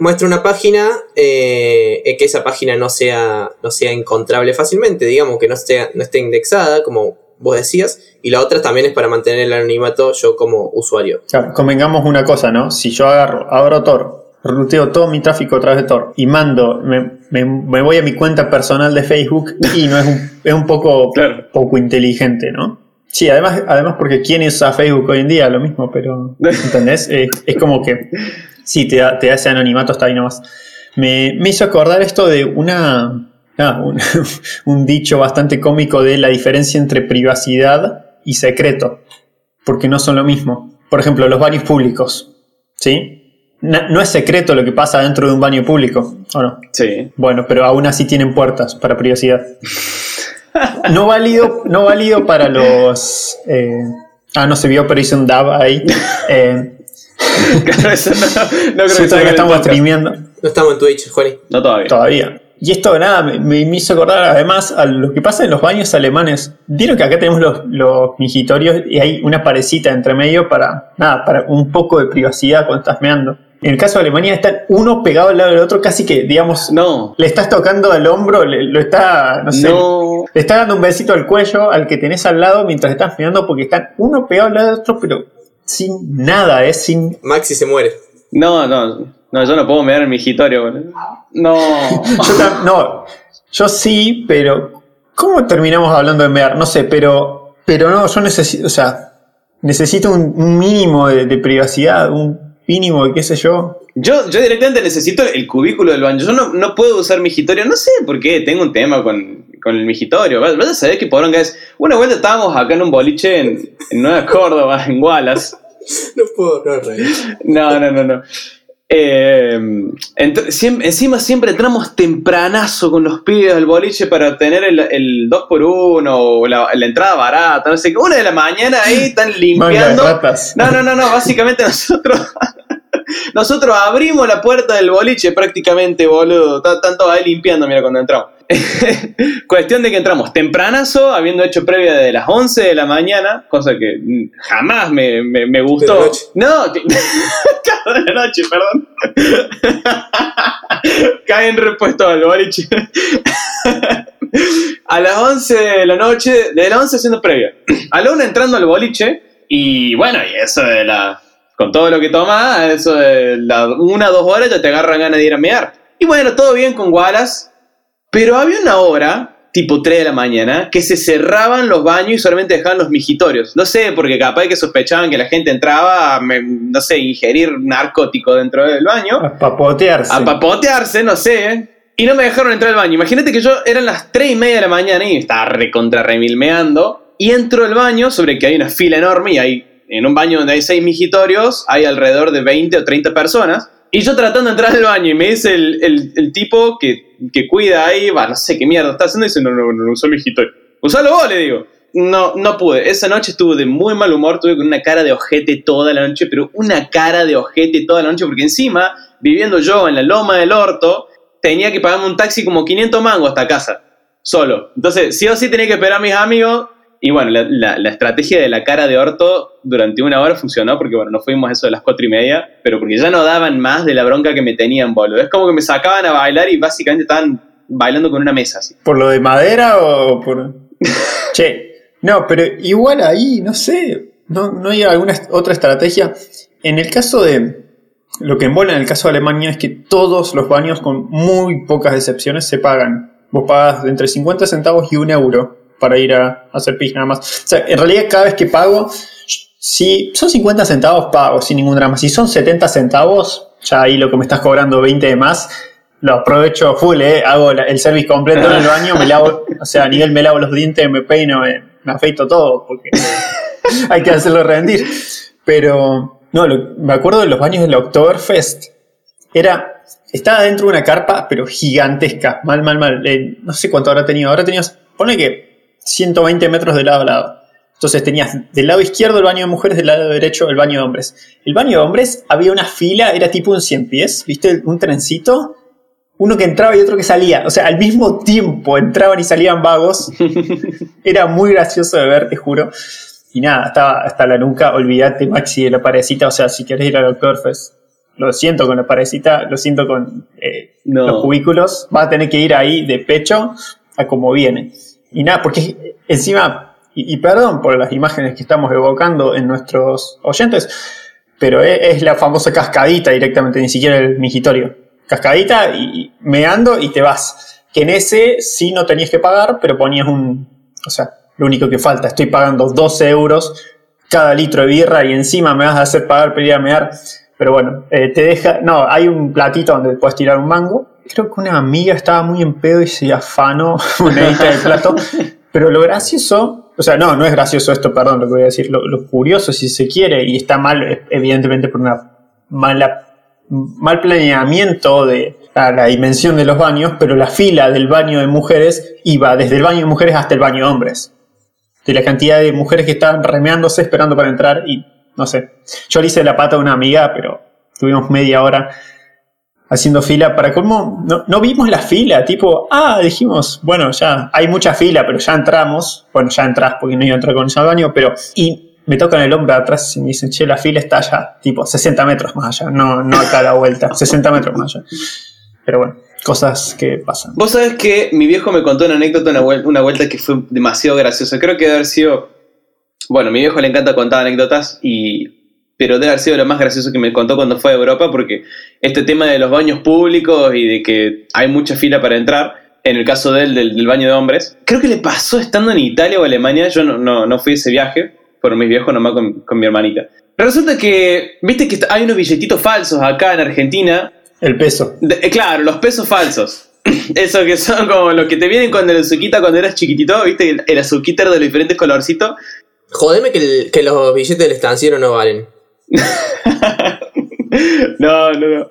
muestra una página, eh, eh, que esa página no sea, no sea encontrable fácilmente, digamos, que no esté, no esté indexada, como vos decías. Y la otra también es para mantener el anonimato yo como usuario. Claro, convengamos una cosa, ¿no? Si yo agarro, abro Tor, ruteo todo mi tráfico a través de Tor y mando, me, me- me voy a mi cuenta personal de Facebook y no es un, es un poco, <laughs> Claro. poco inteligente, ¿no? Sí, además, además porque quién usa Facebook hoy en día, lo mismo, pero ¿entendés? <laughs> Eh, es como que sí, te da, te da ese anonimato hasta ahí nomás. Me, me hizo acordar esto de una, ah, un, <laughs> un dicho bastante cómico de la diferencia entre privacidad y secreto, porque no son lo mismo. Por ejemplo, los baños públicos, ¿sí? No es secreto lo que pasa dentro de un baño público, ¿o no? Sí. Bueno, pero aún así tienen puertas para privacidad. <laughs> No válido, no válido para los. eh, ah, no se vio, pero hice un dab ahí. Eh, Claro, eso no, no creo que que estamos streameando No estamos en Twitch, Juani. No todavía. todavía. Y esto, nada, me, me hizo acordar además a lo que pasa en los baños alemanes. Vieron que acá tenemos los, los mijitorios y hay una parecita entre medio para, nada, para un poco de privacidad cuando estás meando. En el caso de Alemania están uno pegado al lado del otro, casi que, digamos, No. le estás tocando al hombro, le- lo está, no sé, No. le está dando un besito al cuello al que tenés al lado mientras estás mirando porque están uno pegado al lado del otro, pero sin nada, es sin... Maxi se muere. No, no. No, yo no puedo mirar en mi boludo. No. <laughs> Yo no, yo sí, pero ¿cómo terminamos hablando de mear? No sé, pero, pero no, yo necesito, o sea, necesito un, mínimo de, de privacidad, un mínimo de qué sé yo. Yo, yo directamente necesito el cubículo del baño. Yo no, no puedo usar mi migitorio. No sé por qué. Tengo un tema con, con el migitorio. Vas vas a saber que poronga es. Una vuelta estábamos acá en un boliche en, en Nueva Córdoba, en Wallace. No puedo no reír. No, no, no, no. Eh, encima siempre entramos tempranazo con los pibes al boliche para tener el, el 2x1 o la, la entrada barata, no sé qué. Una de la mañana ahí están limpiando. No, no, no, no, básicamente nosotros <laughs> nosotros abrimos la puerta del boliche prácticamente, boludo. Está- Están todos ahí limpiando, mira, cuando entramos. <laughs> Cuestión de que entramos tempranazo, habiendo hecho previa de las 11 de la mañana, cosa que mm, jamás me, me- me gustó. De la noche. No, que- <laughs> de la noche, perdón. <laughs> Cae en repuesto al boliche. a las 11 de la noche, de las 11 haciendo previa. <clears throat> A la 1 entrando al boliche, y bueno, y eso de la. Con todo lo que toma, eso de la una dos horas ya te agarran ganas de ir a mear. Y bueno, todo bien con Wallace, pero había una hora, tipo 3 de la mañana, que se cerraban los baños y solamente dejaban los mijitorios. No sé, porque capaz que sospechaban que la gente entraba a, no sé, ingerir narcótico dentro del baño A papotearse. a papotearse, no sé. Y no me dejaron entrar al baño. Imagínate que yo eran las 3 y media de la mañana y estaba recontra remilmeando. Y entro al baño, sobre que hay una fila enorme y hay, en un baño donde hay 6 mijitorios, hay alrededor de 20 o 30 personas. Y yo tratando de entrar al baño y me dice el, el- el tipo que, que cuida ahí, va, no sé qué mierda está haciendo, y dice, no, no, no, no usó mijitorio. Usalo vos, le digo. No, no pude. Esa noche estuve de muy mal humor, tuve con una cara de ojete toda la noche, pero una cara de ojete toda la noche, porque encima, viviendo yo en la loma del orto, tenía que pagarme un taxi como 500 mangos hasta casa, solo. Entonces, sí o sí tenía que esperar a mis amigos. Y bueno, la, la- la estrategia de la cara de orto durante una hora funcionó, porque bueno, nos fuimos a eso de las cuatro y media, pero porque ya no daban más de la bronca que me tenían, boludo. Es como que me sacaban a bailar y básicamente estaban bailando con una mesa, así. ¿Por lo de madera o por.? <laughs> che, no, pero igual ahí, no sé. ¿No, no hay alguna otra estrategia? En el caso de. Lo que embola en el caso de Alemania es que todos los baños, con muy pocas excepciones, se pagan. Vos pagas entre 50 centavos y un euro para ir a, hacer pis nada más. O sea, en realidad cada vez que pago, si son 50 centavos, pago sin ningún drama. Si son 70 centavos, ya ahí lo que me estás cobrando 20 de más, lo aprovecho full, ¿eh? hago el service completo en el baño, me lavo, o sea, a nivel me lavo los dientes, me peino, me, me afeito todo, porque <laughs> hay que hacerlo rendir. Pero, no, me acuerdo de los baños del Oktoberfest. Era, estaba dentro de una carpa, pero gigantesca, mal, mal, mal. Eh, no sé cuánto habrá tenido, ahora tenías, pone que 120 metros de lado a lado. Entonces tenías del lado izquierdo el baño de mujeres, del lado derecho el baño de hombres. El baño de hombres había una fila, era tipo un 100 pies, ¿viste? Un trencito. Uno que entraba y otro que salía. O sea, al mismo tiempo entraban y salían vagos. <laughs> Era muy gracioso de ver, te juro. Y nada, estaba hasta la nuca. Olvídate, Maxi, de la parecita. O sea, si querés ir al Oktoberfest, lo siento con la parecita, lo siento con eh, No. los cubículos. Vas a tener que ir ahí de pecho a como viene. Y nada, porque encima, y, y perdón por las imágenes que estamos evocando en nuestros oyentes, pero es, es la famosa cascadita directamente, ni siquiera el migitorio. Cascadita y meando y te vas. Que en ese sí no tenías que pagar, pero ponías un. O sea, lo único que falta, estoy pagando 12 euros cada litro de birra y encima me vas a hacer pagar para ir a mear. Pero bueno, eh, te deja. No, hay un platito donde puedes tirar un mango. Creo que una amiga estaba muy en pedo y se afanó <laughs> monedita del plato. <laughs> Pero lo gracioso, o sea, no, no es gracioso esto, perdón, lo que voy a decir. Lo, lo curioso, si se quiere, y está mal, eh, evidentemente, por una mala, mal planeamiento de la, la dimensión de los baños, pero la fila del baño de mujeres iba desde el baño de mujeres hasta el baño de hombres. De la cantidad de mujeres que estaban remeándose esperando para entrar y no sé. Yo le hice la pata a una amiga, pero tuvimos media hora haciendo fila. Para colmo, no, no vimos la fila, tipo, ah, dijimos, bueno, ya hay mucha fila, pero ya entramos. Bueno, ya entras porque no iba a entrar con al baño, pero. Y me tocan el hombro atrás y me dicen, che, la fila está allá, tipo, 60 metros más allá, no, no acá a la vuelta, <laughs> 60 metros más allá. Pero bueno, cosas que pasan. Vos sabés que mi viejo me contó una anécdota una, vuel- una vuelta que fue demasiado graciosa. Creo que debe haber sido. Bueno, a mi viejo le encanta contar anécdotas y. Pero debe haber sido lo más gracioso que me contó cuando fue a Europa, porque este tema de los baños públicos y de que hay mucha fila para entrar, en el caso de él, del, del baño de hombres, creo que le pasó estando en Italia o Alemania. Yo no, no, no fui a ese viaje, fueron mis viejos nomás con, con mi hermanita. Pero resulta que, viste que hay unos billetitos falsos acá en Argentina El peso. de- eh, claro, los pesos falsos. <clears throat> Eso que son como los que te vienen con el azuquita cuando eras chiquitito, ¿viste? El, el azuquita de los diferentes colorcitos. Jodeme que, el- que los billetes del estanciero no valen. <laughs> no, no, no.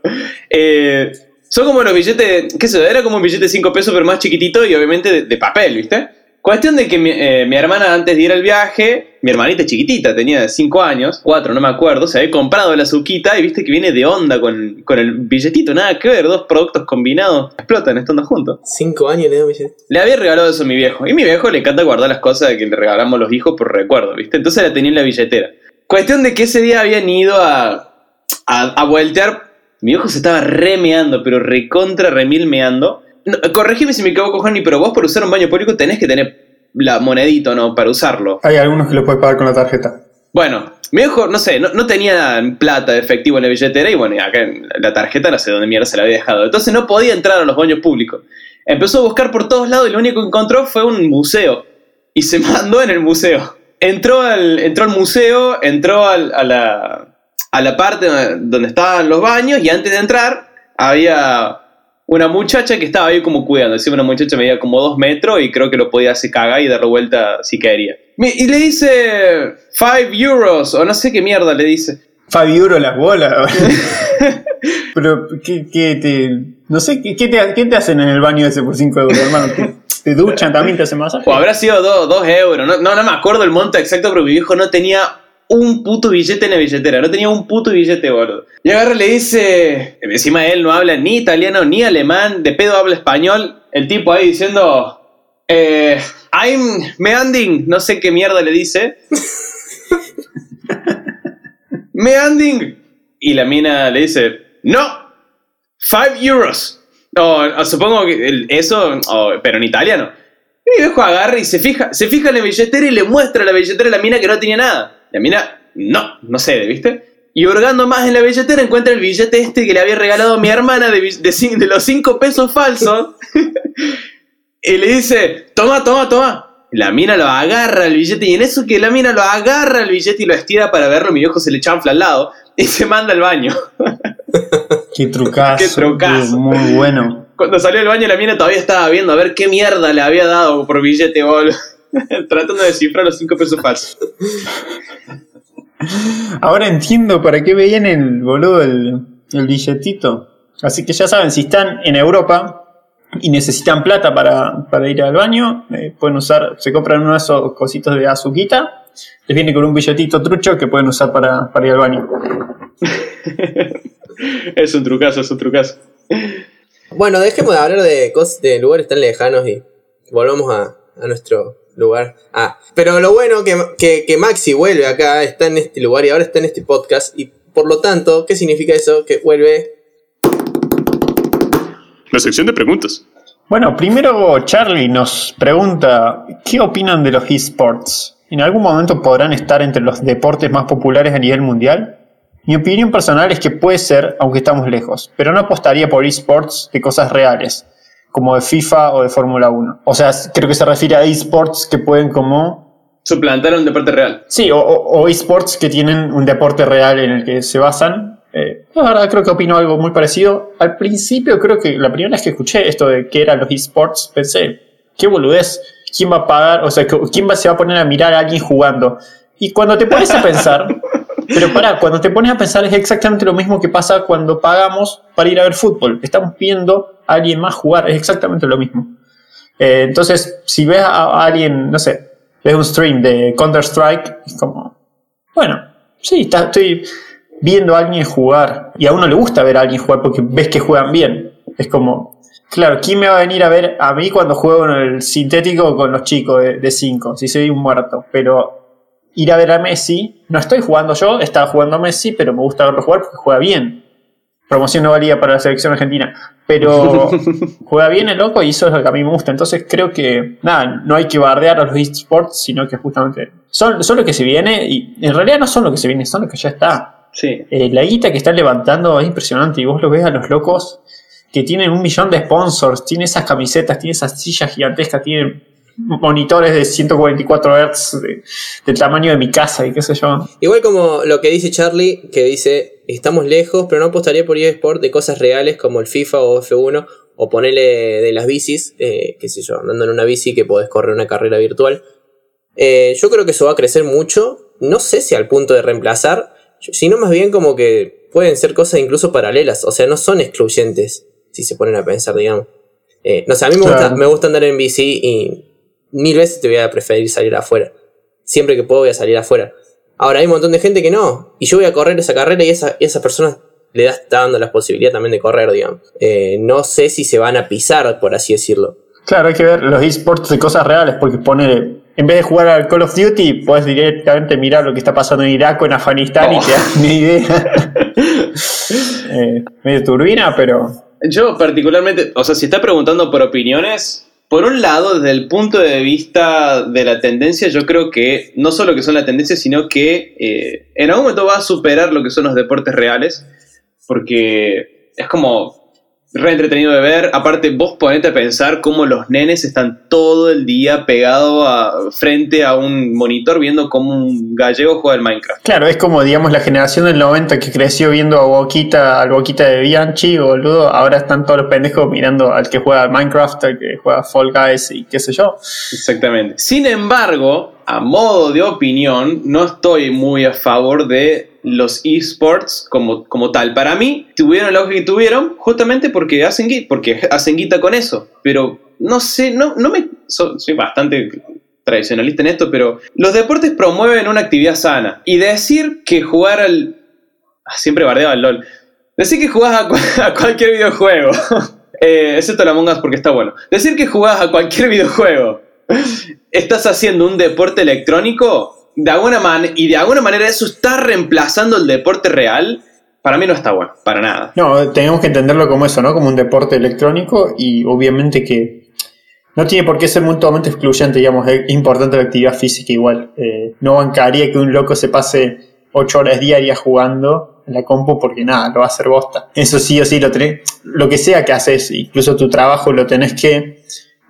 Eh, son como los billetes, qué sé yo, era como un billete de 5 pesos, pero más chiquitito y obviamente de, de papel, ¿viste? Cuestión de que mi, eh, mi hermana antes de ir al viaje, mi hermanita chiquitita, tenía 5 años, 4, no me acuerdo, se había comprado la azuquita y viste que viene de onda con, con el billetito, nada que ver, dos productos combinados explotan estando juntos. Cinco años le billete. Le había regalado eso a mi viejo. Y mi viejo le encanta guardar las cosas que le regalamos los hijos por recuerdo, ¿viste? Entonces la tenía en la billetera. Cuestión de que ese día habían ido a, a, a voltear. Mi viejo se estaba remeando, pero recontra remilmeando. No, corregime si me equivoco, Juani, pero vos por usar un baño público tenés que tener la monedita, ¿no? Para usarlo. Hay algunos que lo puedes pagar con la tarjeta. Bueno, mi viejo, no sé, no, no tenía plata de efectivo en la billetera y bueno, acá en la tarjeta no sé dónde mierda se la había dejado. Entonces no podía entrar a los baños públicos. Empezó a buscar por todos lados y lo único que encontró fue un museo. Y se <laughs> mandó en el museo. Entró al, entró al museo, entró al- a, la, a la parte donde estaban los baños y antes de entrar había una muchacha que estaba ahí como cuidando. Decía una muchacha medía como dos metros y creo que lo podía hacer cagar y darle vuelta si quería. Y le dice 5 euros o no sé qué mierda le dice. Fabi Euro las bolas. <laughs> Pero, ¿qué, qué te, no sé, ¿qué, qué te, qué te hacen en el baño ese por 5 euros, hermano? ¿Te, te duchan también? ¿Te hacen masaje? O habrá sido 2 euros. No, no, no me acuerdo el monto exacto, pero mi viejo no tenía un puto billete en la billetera. No tenía un puto billete, boludo. Y agarra y le dice. Encima él no habla ni italiano ni alemán. De pedo habla español. El tipo ahí diciendo. Eh, I'm meanding. No sé qué mierda le dice. <laughs> meanding. Y la mina le dice. No. 5 euros. O, o supongo que eso. pero en italiano. Y mi viejo agarra y se fija, se fija en la billetera y le muestra la billetera a la mina que no tenía nada. La mina, no, no sé, ¿viste? Y hurgando más en la billetera encuentra el billete este que le había regalado mi hermana de, de los 5 pesos falsos. <laughs> y le dice, toma, toma, toma. La mina lo agarra el billete y en eso que la mina lo agarra el billete y lo estira para verlo, mi viejo se le chanfla al lado y se manda al baño. <laughs> Qué trucazo. Qué trucazo. Muy bueno. Cuando salió del baño la mina todavía estaba viendo a ver qué mierda le había dado por billete, boludo. <laughs> Tratando de descifrar los 5 pesos falsos. Ahora entiendo para qué veían el boludo el, el billetito. Así que ya saben, si están en Europa y necesitan plata para, para ir al baño, eh, pueden usar, se compran uno de esos cositos de azuquita, les viene con un billetito trucho que pueden usar para, para ir al baño. <laughs> <laughs> es un trucazo, es un trucazo. Bueno, dejemos de hablar de cosas de lugares tan lejanos y volvamos a, a nuestro lugar. Ah, pero lo bueno que, que, que Maxi vuelve acá, está en este lugar y ahora está en este podcast. Y por lo tanto, ¿qué significa eso? Que vuelve La sección de preguntas. Bueno, primero Charlie nos pregunta, ¿qué opinan de los esports? ¿En algún momento podrán estar entre los deportes más populares a nivel mundial? Mi opinión personal es que puede ser, aunque estamos lejos, pero no apostaría por esports de cosas reales, como de FIFA o de Fórmula 1. O sea, creo que se refiere a esports que pueden como... Suplantar un deporte real. Sí, o, esports que tienen un deporte real en el que se basan. Eh, la verdad creo que opino algo muy parecido. Al principio creo que la primera vez que escuché esto de que eran los esports, pensé, qué boludez, ¿quién va a pagar? O sea, ¿quién va, se va a poner a mirar a alguien jugando? Y cuando te pones a pensar, pero pará, cuando te pones a pensar es exactamente lo mismo que pasa cuando pagamos para ir a ver fútbol. Estamos viendo a alguien más jugar, es exactamente lo mismo. Eh, entonces, si ves a, alguien, no sé, ves un stream de Counter-Strike, es como, bueno, sí, estoy viendo a alguien jugar y a uno le gusta ver a alguien jugar porque ves que juegan bien. Es como, claro, ¿quién me va a venir a ver a mí cuando juego en el sintético con los chicos de 5? Si soy un muerto, pero ir a ver a Messi, no estoy jugando yo, estaba jugando Messi, pero me gusta verlo jugar porque juega bien. Promoción no valía para la selección argentina, pero <laughs> juega bien el loco y eso es lo que a mí me gusta. Entonces creo que, nada, no hay que bardear a los esports, sino que justamente son, son lo que se viene y en realidad no son lo que se viene, son lo que ya está. Sí. Eh, la guita que están levantando es impresionante y vos lo ves a los locos que tienen un millón de sponsors, tienen esas camisetas, tienen esas sillas gigantescas, tienen monitores de 144 Hz de- del tamaño de mi casa y qué sé yo. Igual como lo que dice Charlie, que dice, estamos lejos, pero no apostaría por eSport de cosas reales como el FIFA o F1, o ponerle de las bicis, eh, qué sé yo, andando en una bici que podés correr una carrera virtual. Eh, yo creo que eso va a crecer mucho, no sé si al punto de reemplazar, sino más bien como que pueden ser cosas incluso paralelas, o sea, no son excluyentes, si se ponen a pensar, digamos. Eh, no sé, a mí me, Claro. gusta, me gusta andar en bici y mil veces te voy a preferir salir afuera. Siempre que puedo voy a salir afuera. Ahora hay un montón de gente que no. Y yo voy a correr esa carrera y esa, y esa persona le da, está dando la posibilidad también de correr, digamos. Eh, no sé si se van a pisar, por así decirlo. Claro, hay que ver los esports de cosas reales, porque pone, en vez de jugar al Call of Duty, puedes directamente mirar lo que está pasando en Irak o en Afganistán y Oh. te das una idea. <laughs> Eh, medio turbina, pero Yo particularmente, o sea, si está preguntando por opiniones, por un lado, desde el punto de vista de la tendencia, yo creo que no solo que son la tendencia, sino que eh, en algún momento va a superar lo que son los deportes reales, porque es como re entretenido de ver. Aparte, vos ponete a pensar cómo los nenes están todo el día pegados a, frente a un monitor viendo cómo un gallego juega el Minecraft. claro, es como, digamos, la generación del 90 que creció viendo a Boquita, al Boquita de Bianchi, boludo, ahora están todos los pendejos mirando al que juega Minecraft, al que juega Fall Guys y qué sé yo. Exactamente. Sin embargo, a modo de opinión, no estoy muy a favor de los esports como, como tal. Para mí, tuvieron auge que tuvieron justamente porque hacen, porque hacen guita con eso. Pero no sé, no, no me. so- soy bastante tradicionalista en esto, pero los deportes promueven una actividad sana. Y decir que jugar al. ah, Siempre bardeaba al LOL. Decir que jugás a, cu- <laughs> a cualquier videojuego. <laughs> eh, excepto el Among porque está bueno. Decir que jugás a cualquier videojuego estás haciendo un deporte electrónico, de alguna man y de alguna manera eso está reemplazando el deporte real, para mí no está bueno, para nada. No, tenemos que entenderlo como eso, ¿no? Como un deporte electrónico y obviamente que no tiene por qué ser mutuamente excluyente, digamos, es importante la actividad física igual. Eh, no bancaría que un loco se pase ocho horas diarias jugando en la compu porque nada, lo va a hacer bosta. Eso sí o sí lo tenés, lo que sea que haces, incluso tu trabajo lo tenés que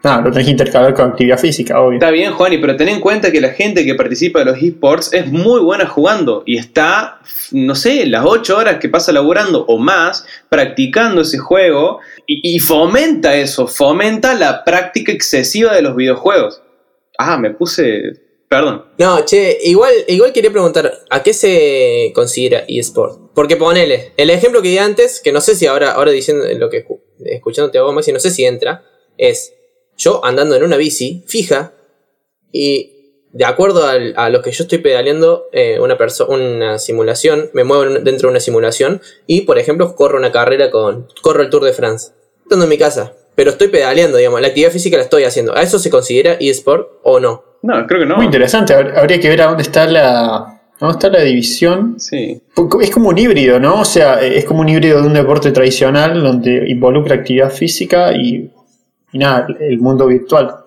No, lo tenés que intercalar con actividad física, obvio. Está bien, Juani, pero ten en cuenta que la gente que participa de los esports es muy buena jugando y está, no sé, las 8 horas que pasa laburando o más practicando ese juego y, y fomenta eso, fomenta la práctica excesiva de los videojuegos. Ah, me puse. Perdón. No, che, igual, igual quería preguntar, ¿a qué se considera eSport? Porque ponele, el ejemplo que di antes, que no sé si ahora, ahora diciendo lo que escu- escuchándote a vos, Maxi, no sé si entra, es yo andando en una bici fija y de acuerdo al- a lo que yo estoy pedaleando, eh, una, una simulación, me muevo en- dentro de una simulación y, por ejemplo, corro una carrera con. corro el Tour de France, estando en mi casa. Pero estoy pedaleando, digamos, la actividad física la estoy haciendo. ¿A eso se considera eSport o no? No, creo que no. Muy interesante, hab- habría que ver a dónde está la, dónde está la división. Sí. Es como un híbrido, ¿no? O sea, es como un híbrido de un deporte tradicional donde involucra actividad física y, y nada, el mundo virtual.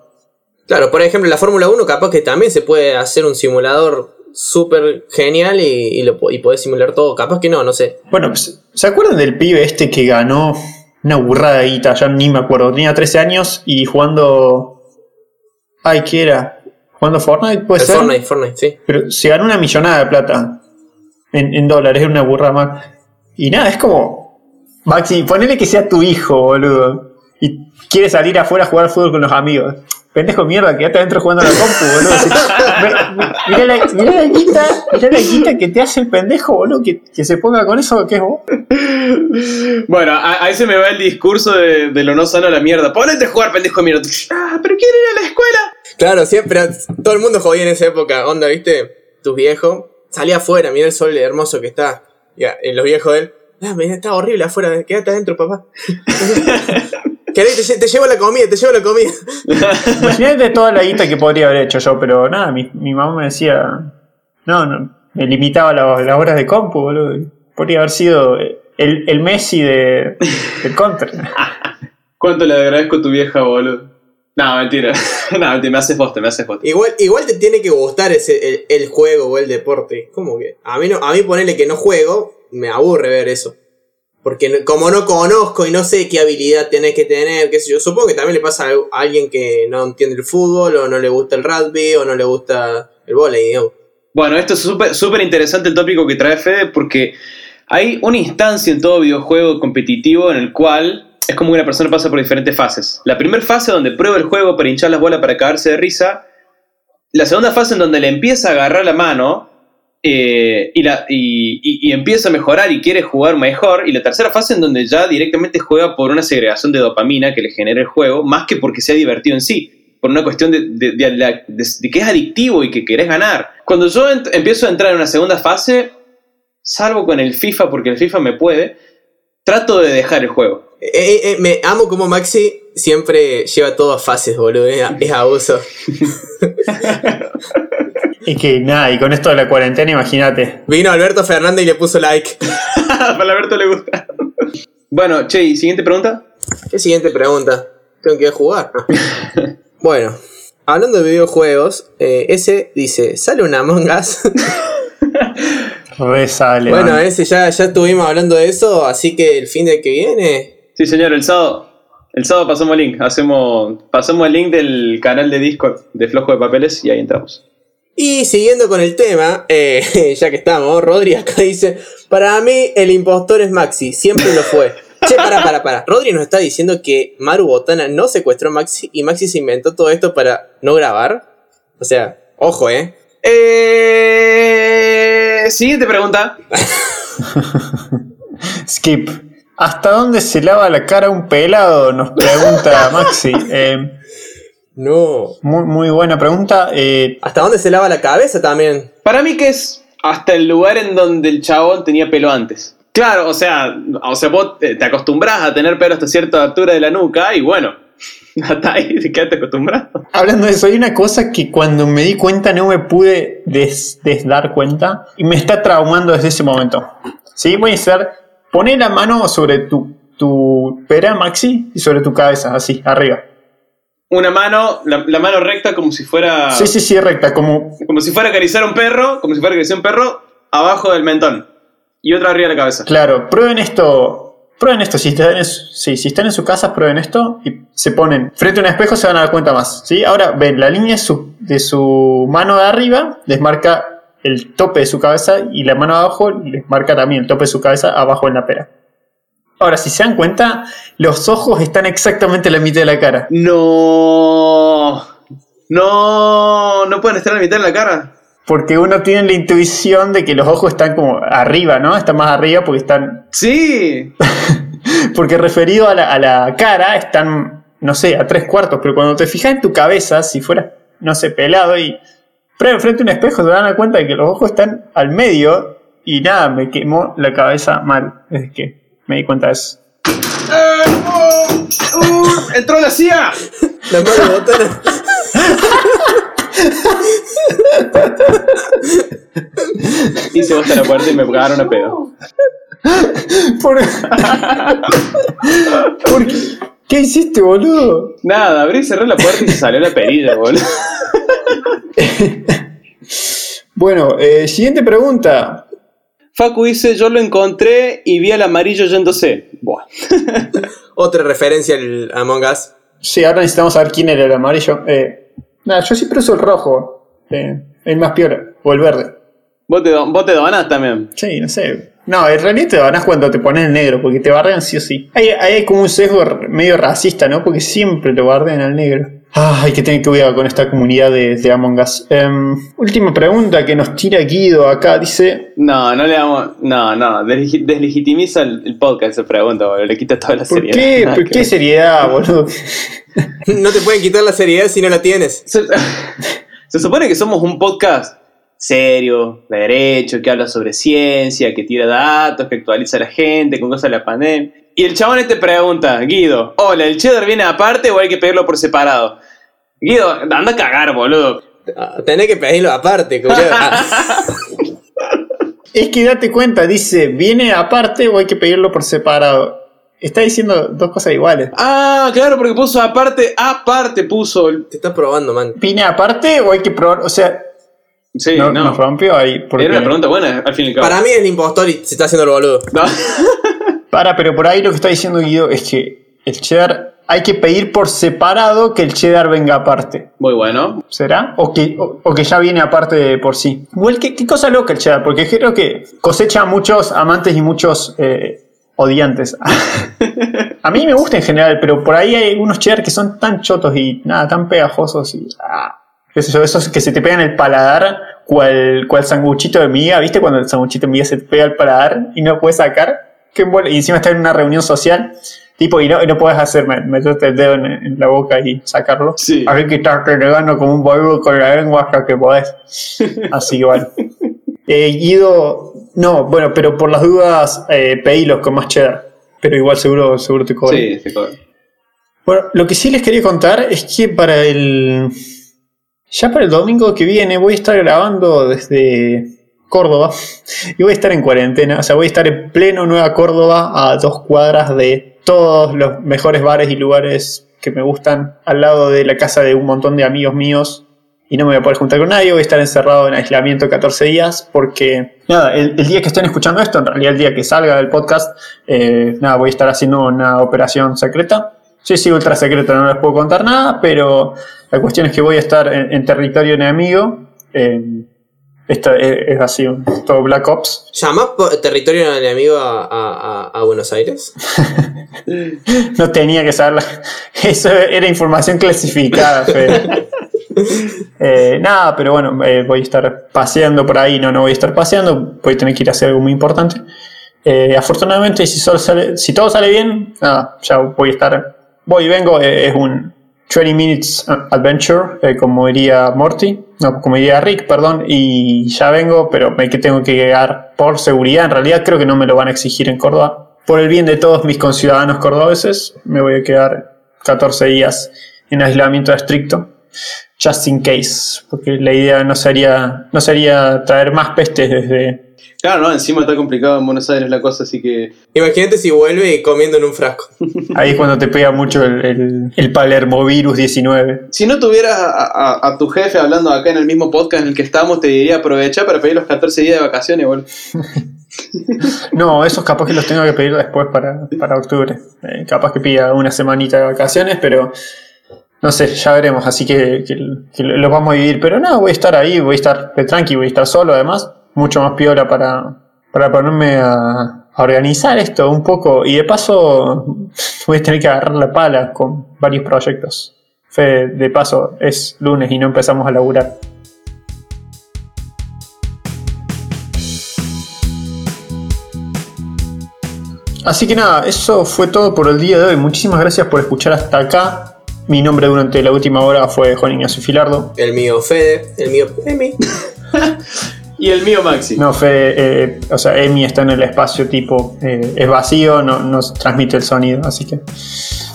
Claro, por ejemplo, la Fórmula 1 capaz que también se puede hacer un simulador súper genial y, y, lo, y podés simular todo. Capaz que no, no sé. Bueno, pues, ¿se acuerdan del pibe este que ganó una burrada guita? Ya ni me acuerdo. Tenía 13 años y jugando. Ay, ¿qué era? ¿Jugando Fortnite? ¿Puede El ser? Fortnite, Fortnite, sí. Pero se ganó una millonada de plata en, en dólares, es una burra más. Y nada, es como. Maxi, ponele que sea tu hijo, boludo. Y quiere salir afuera a jugar al fútbol con los amigos. Pendejo mierda, quédate adentro jugando a la compu, boludo. Mirá la, mirá la guita, mirá la guita que te hace el pendejo, boludo. Que, que se ponga con eso, que es vos. Bueno, a- ahí se me va el discurso de, de lo no sano a la mierda. Ponete a jugar, pendejo mierda. Ah, pero quiero ir a la escuela. Claro, siempre. Todo el mundo jodía en esa época. Onda, ¿viste? Tus viejos. Salía afuera, mira el sol hermoso que está. Ya, y los viejos de él. Ah, mira, está horrible afuera. Quédate adentro, papá. <laughs> ¿Querés? Te, lle- te llevo la comida, te llevo la comida. <laughs> Imagínate toda la guita que podría haber hecho yo, pero nada, mi, mi mamá me decía. No, no, me limitaba la- las horas de compu, boludo. Podría haber sido el, el Messi de, del Counter. <laughs> ¿Cuánto le agradezco a tu vieja, boludo? No, mentira. <laughs> no, mentira, me haces bosta, me haces bosta. Igual, igual te tiene que gustar ese, el, el juego o el deporte. ¿Cómo que? A mí, no, a mí ponerle que no juego, me aburre ver eso. Porque como no conozco y no sé qué habilidad tenés que tener, qué sé yo, supongo que también le pasa a alguien que no entiende el fútbol, o no le gusta el rugby, o no le gusta el digamos. Bueno, esto es súper súper interesante el tópico que trae Fede porque hay una instancia en todo videojuego competitivo en el cual es como que una persona pasa por diferentes fases. La primera fase donde prueba el juego para hinchar las bolas para cagarse de risa. La segunda fase en donde le empieza a agarrar la mano eh, y, la, y, y- y empieza a mejorar y quiere jugar mejor. Y la tercera fase en donde ya directamente juega por una segregación de dopamina que le genera el juego, más que porque sea divertido en sí por una cuestión de, de- de de- que es adictivo y que querés ganar. Cuando yo empiezo a entrar en una segunda fase, salvo con el FIFA, porque el FIFA me puede, trato de dejar el juego. Eh, eh, eh, me amo como Maxi siempre lleva todo a fases, boludo. Es, es abuso. <laughs> Y que nada, y con esto de la cuarentena, imagínate. Vino Alberto Fernández y le puso like. <laughs> Para Alberto le gusta. bueno, che, ¿y siguiente pregunta? ¿Qué siguiente pregunta? Tengo que ir a jugar. <laughs> bueno, hablando de videojuegos, eh, ese dice, ¿sale un Among Us? <laughs> Resale. bueno, man. ese ya, ya estuvimos hablando de eso, así que el fin de que viene... Sí, señor, el sábado. El sábado pasamos el link. Hacemos, pasamos el link del canal de Discord de Flojo de Papeles y ahí entramos. Y siguiendo con el tema, eh, <laughs> ya que estamos, Rodri acá dice, para mí el impostor es Maxi, siempre lo fue. Che, para, para, para. Rodri nos está diciendo que Maru Botana no secuestró a Maxi y Maxi se inventó todo esto para no grabar. O sea, ojo, ¿eh? Eh, siguiente pregunta. <laughs> Skip. ¿Hasta dónde se lava la cara un pelado? Nos pregunta Maxi. <laughs> Eh, No. muy, muy buena pregunta. Eh, ¿Hasta dónde se lava la cabeza también? Para mí que es hasta el lugar en donde el chabón tenía pelo antes. Claro, o sea, o sea, vos te acostumbras a tener pelo hasta cierta altura de la nuca y bueno, <laughs> hasta ahí te quedaste acostumbrado. hablando de eso, hay una cosa que cuando me di cuenta no me pude des, des dar cuenta y me está traumando desde ese momento. ¿Sí? Voy a hacer. Poné la mano sobre tu, tu pera, Maxi, y sobre tu cabeza, así, arriba. Una mano, la, la mano recta como si fuera. Sí, sí, sí, recta, como Como si fuera a acariciar a un perro, como si fuera acariciar a un perro, abajo del mentón. Y otra arriba de la cabeza. Claro, prueben esto Prueben esto, si están, en, su- sí, si están en su casa, prueben esto y se ponen frente a un espejo, se van a dar cuenta más. ¿sí? Ahora ven, la línea de su, de su mano de arriba les marca el tope de su cabeza y la mano de abajo les marca también el tope de su cabeza abajo en la pera. Ahora, si se dan cuenta, los ojos están exactamente a la mitad de la cara. No. No. No pueden estar a la mitad de la cara. Porque uno tiene la intuición de que los ojos están como arriba, ¿no? Están más arriba porque están Sí. <laughs> Porque referido a la, a la cara están, no sé, a tres cuartos, pero cuando te fijas en tu cabeza, si fuera, no sé, pelado y prueben frente a un espejo, se a dar cuenta de que los ojos están al medio y nada, me quemó la cabeza mal. Es que me di cuenta de eso. Uh, entró la CIA. La mano botana. Hice bosta la puerta y me cagaron a pedo. ¿Por, ¿Por qué? ¿Qué hiciste, boludo? Nada, abrí y cerré la puerta y se salió la perilla, boludo. Bueno, eh, siguiente pregunta. Facu dice, yo lo encontré y vi al amarillo yéndose. Buah. <laughs> Otra referencia al Among Us. Sí, ahora necesitamos saber quién era el amarillo. Eh, nada, yo siempre uso el rojo. Eh, el más peor. O el verde. ¿Vos te, don- vos te donás también. Sí, no sé. No, en realidad te van cuando te pones el negro, porque te bardean sí o sí. Hay, hay como un sesgo medio racista, ¿no? Porque siempre lo bardean al negro. Ah, hay que tener cuidado con esta comunidad de, de Among Us. Em, última pregunta que nos tira Guido acá. Dice, No, no le damos. No, no. desleg- deslegitimiza el, el podcast esa pregunta, boludo. Le quita toda la ¿por seriedad. qué? Nada ¿Por qué ver. seriedad, boludo? <laughs> No te pueden quitar la seriedad si no la tienes. <laughs> Se, se supone que somos un podcast serio, de derecho, que habla sobre ciencia, que tira datos, que actualiza a la gente con cosas de la pandemia. Y el chabón este pregunta, Guido, hola, ¿el cheddar viene aparte o hay que pedirlo por separado? Guido, anda a cagar, boludo. Ah, Tenés que pedirlo aparte, <laughs> Es que date cuenta, dice, ¿viene aparte o hay que pedirlo por separado? Está diciendo dos cosas iguales. Ah, claro, porque puso aparte, aparte puso. Te estás probando, man. ¿Viene aparte o hay que probar? O sea, Sí, no, no. nos rompió ahí. Porque... Era una pregunta buena, al fin y al cabo. Para mí es el impostor y se está haciendo el boludo. No. <laughs> Para, pero por ahí lo que está diciendo Guido es que el cheddar hay que pedir por separado que el cheddar venga aparte. Muy bueno. ¿Será? O que, o, o que ya viene aparte de por sí. Igual, ¿qué, qué cosa loca el cheddar? Porque creo que cosecha muchos amantes y muchos eh, odiantes. <laughs> A mí me gusta en general, pero por ahí hay unos cheddar que son tan chotos y nada, tan pegajosos y. ah, qué sé yo, esos que se te pegan el paladar, cual, cual sanguchito de miga, ¿viste? Cuando el sanguchito de miga se te pega el paladar y no puedes sacar. Qué bueno. Y encima está en una reunión social. Tipo, y no, y no puedes hacer, me- meterte el dedo en, en la boca y sacarlo. Sí. Así que estás renegando como un boludo con la lengua hasta que podés. <laughs> Así igual. Eh, Guido, no, bueno, pero por las dudas, eh, pedilos con más cheddar. Pero igual seguro, seguro te cobran. Sí, se cobra. Bueno, lo que sí les quería contar es que para el. Ya para el domingo que viene voy a estar grabando desde Córdoba y voy a estar en cuarentena. O sea, voy a estar en pleno Nueva Córdoba a dos cuadras de todos los mejores bares y lugares que me gustan, al lado de la casa de un montón de amigos míos. Y no me voy a poder juntar con nadie, voy a estar encerrado en aislamiento 14 días porque, nada, el, día que estén escuchando esto, en realidad el día que salga del podcast, eh, nada, voy a estar haciendo una operación secreta. Sí, sí, ultra secreta, no les puedo contar nada, pero la cuestión es que voy a estar en, en territorio enemigo. eh, esto es, es así, todo Black Ops. ¿Llamás por territorio enemigo a, a- Buenos Aires? <laughs> No tenía que saberla. <laughs> Eso era información clasificada, Fede. <laughs> Eh, nada, pero bueno, eh, voy a estar paseando por ahí. No, no voy a estar paseando. Voy a tener que ir a hacer algo muy importante. Eh, afortunadamente, si, solo sale- si todo sale bien, nada, ya voy a estar. Voy y vengo. es un 20 Minutes Adventure, eh, como diría Morty. No, como diría Rick, perdón. Y ya vengo, pero me que tengo que llegar por seguridad. En realidad, creo que no me lo van a exigir en Córdoba. Por el bien de todos mis conciudadanos cordobeses, me voy a quedar 14 días en aislamiento estricto. Just in case, porque la idea no sería, no sería traer más pestes desde, Claro, no, encima está complicado en Buenos Aires la cosa, así que. Imagínate si vuelve comiendo en un frasco. <laughs> Ahí es cuando te pega mucho el, el, el Palermo virus 19. Si no tuvieras a, a- a tu jefe hablando acá en el mismo podcast en el que estamos, te diría aprovechar para pedir los 14 días de vacaciones, boludo. <laughs> No, esos capaz que los tengo que pedir después para, para octubre. Eh, capaz que pida una semanita de vacaciones, pero no sé, ya veremos. Así que, que, que los vamos a vivir. Pero no, voy a estar ahí, voy a estar de tranqui, voy a estar solo además. Mucho más piola para, para ponerme a, organizar esto un poco. Y de paso voy a tener que agarrar la pala con varios proyectos. De paso, es lunes y no empezamos a laburar. Así que nada, eso fue todo por el día de hoy. Muchísimas gracias por escuchar hasta acá. Mi nombre durante la última hora fue Juan Ignacio Filardo. El mío Fede, el mío Emi. <laughs> Y el mío Maxi. No, Fede, eh, o sea, Emi está en el espacio tipo, eh, es vacío, no nos transmite el sonido, así que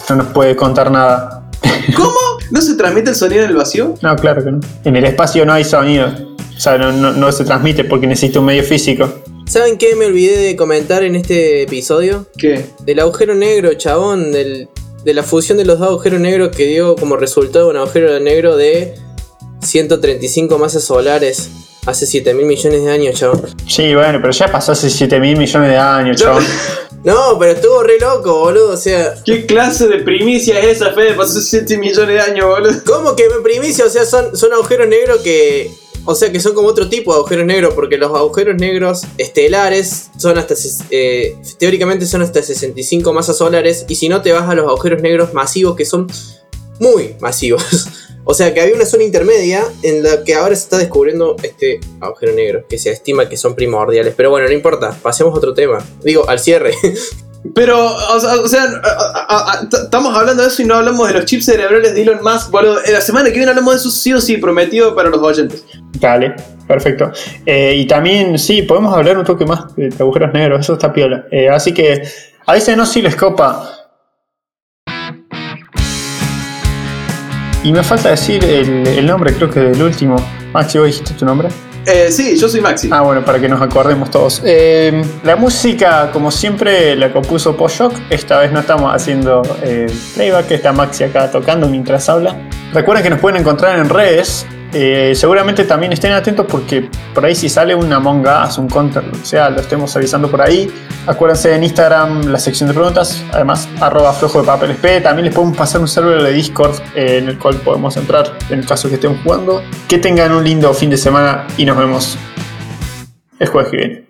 no nos puede contar nada. <laughs> ¿Cómo? ¿No se transmite el sonido en el vacío? No, claro que no. En el espacio no hay sonido. O sea, no, no- no se transmite porque necesita un medio físico. ¿Saben qué me olvidé de comentar en este episodio? ¿Qué? Del agujero negro, chabón, del, de la fusión de los dos agujeros negros que dio como resultado un agujero negro de 135 masas solares hace 7 mil millones de años, chabón. Sí, bueno, pero ya pasó hace 7 mil millones de años, Yo- chabón. <laughs> No, pero estuvo re loco, boludo. O sea, ¿Qué clase de primicia es esa, Fede? Pasó 7 millones de años, boludo. ¿cómo que primicia? O sea, son, son agujeros negros que. O sea, que son como otro tipo de agujeros negros, porque los agujeros negros estelares son hasta. eh, teóricamente son hasta 65 masas solares, y si no te vas a los agujeros negros masivos, que son muy masivos. <laughs> O sea que había una zona intermedia en la que ahora se está descubriendo este agujero negro, que se estima que son primordiales. Pero bueno, no importa, pasemos a otro tema. Digo, al cierre. <laughs> Pero, o sea, estamos hablando de eso y no hablamos de los chips cerebrales de Elon Musk, boludo. La semana que viene hablamos de eso sí o sí, prometido para los oyentes. Dale, perfecto. Eh, y también, sí, podemos hablar un toque más de agujeros negros, eso está piola. Eh, así que, a veces no si les copa. Y me falta decir el, nombre, creo que del último. Maxi, ¿vos dijiste tu nombre? Eh, sí, yo soy Maxi. Ah, bueno, para que nos acordemos todos. Eh, la música, como siempre, la compuso Poshok. Esta vez no estamos haciendo eh, playback, está Maxi acá tocando mientras habla. Recuerden que nos pueden encontrar en redes. Eh, seguramente también estén atentos porque por ahí si sale un Among Us, un Counter, que sea, lo estemos avisando por ahí. Acuérdense en Instagram la sección de preguntas, además arroba flojo de papel SP. También les podemos pasar un server de Discord eh, en el cual podemos entrar en el caso que estén jugando. Que tengan un lindo fin de semana y nos vemos el jueves que viene.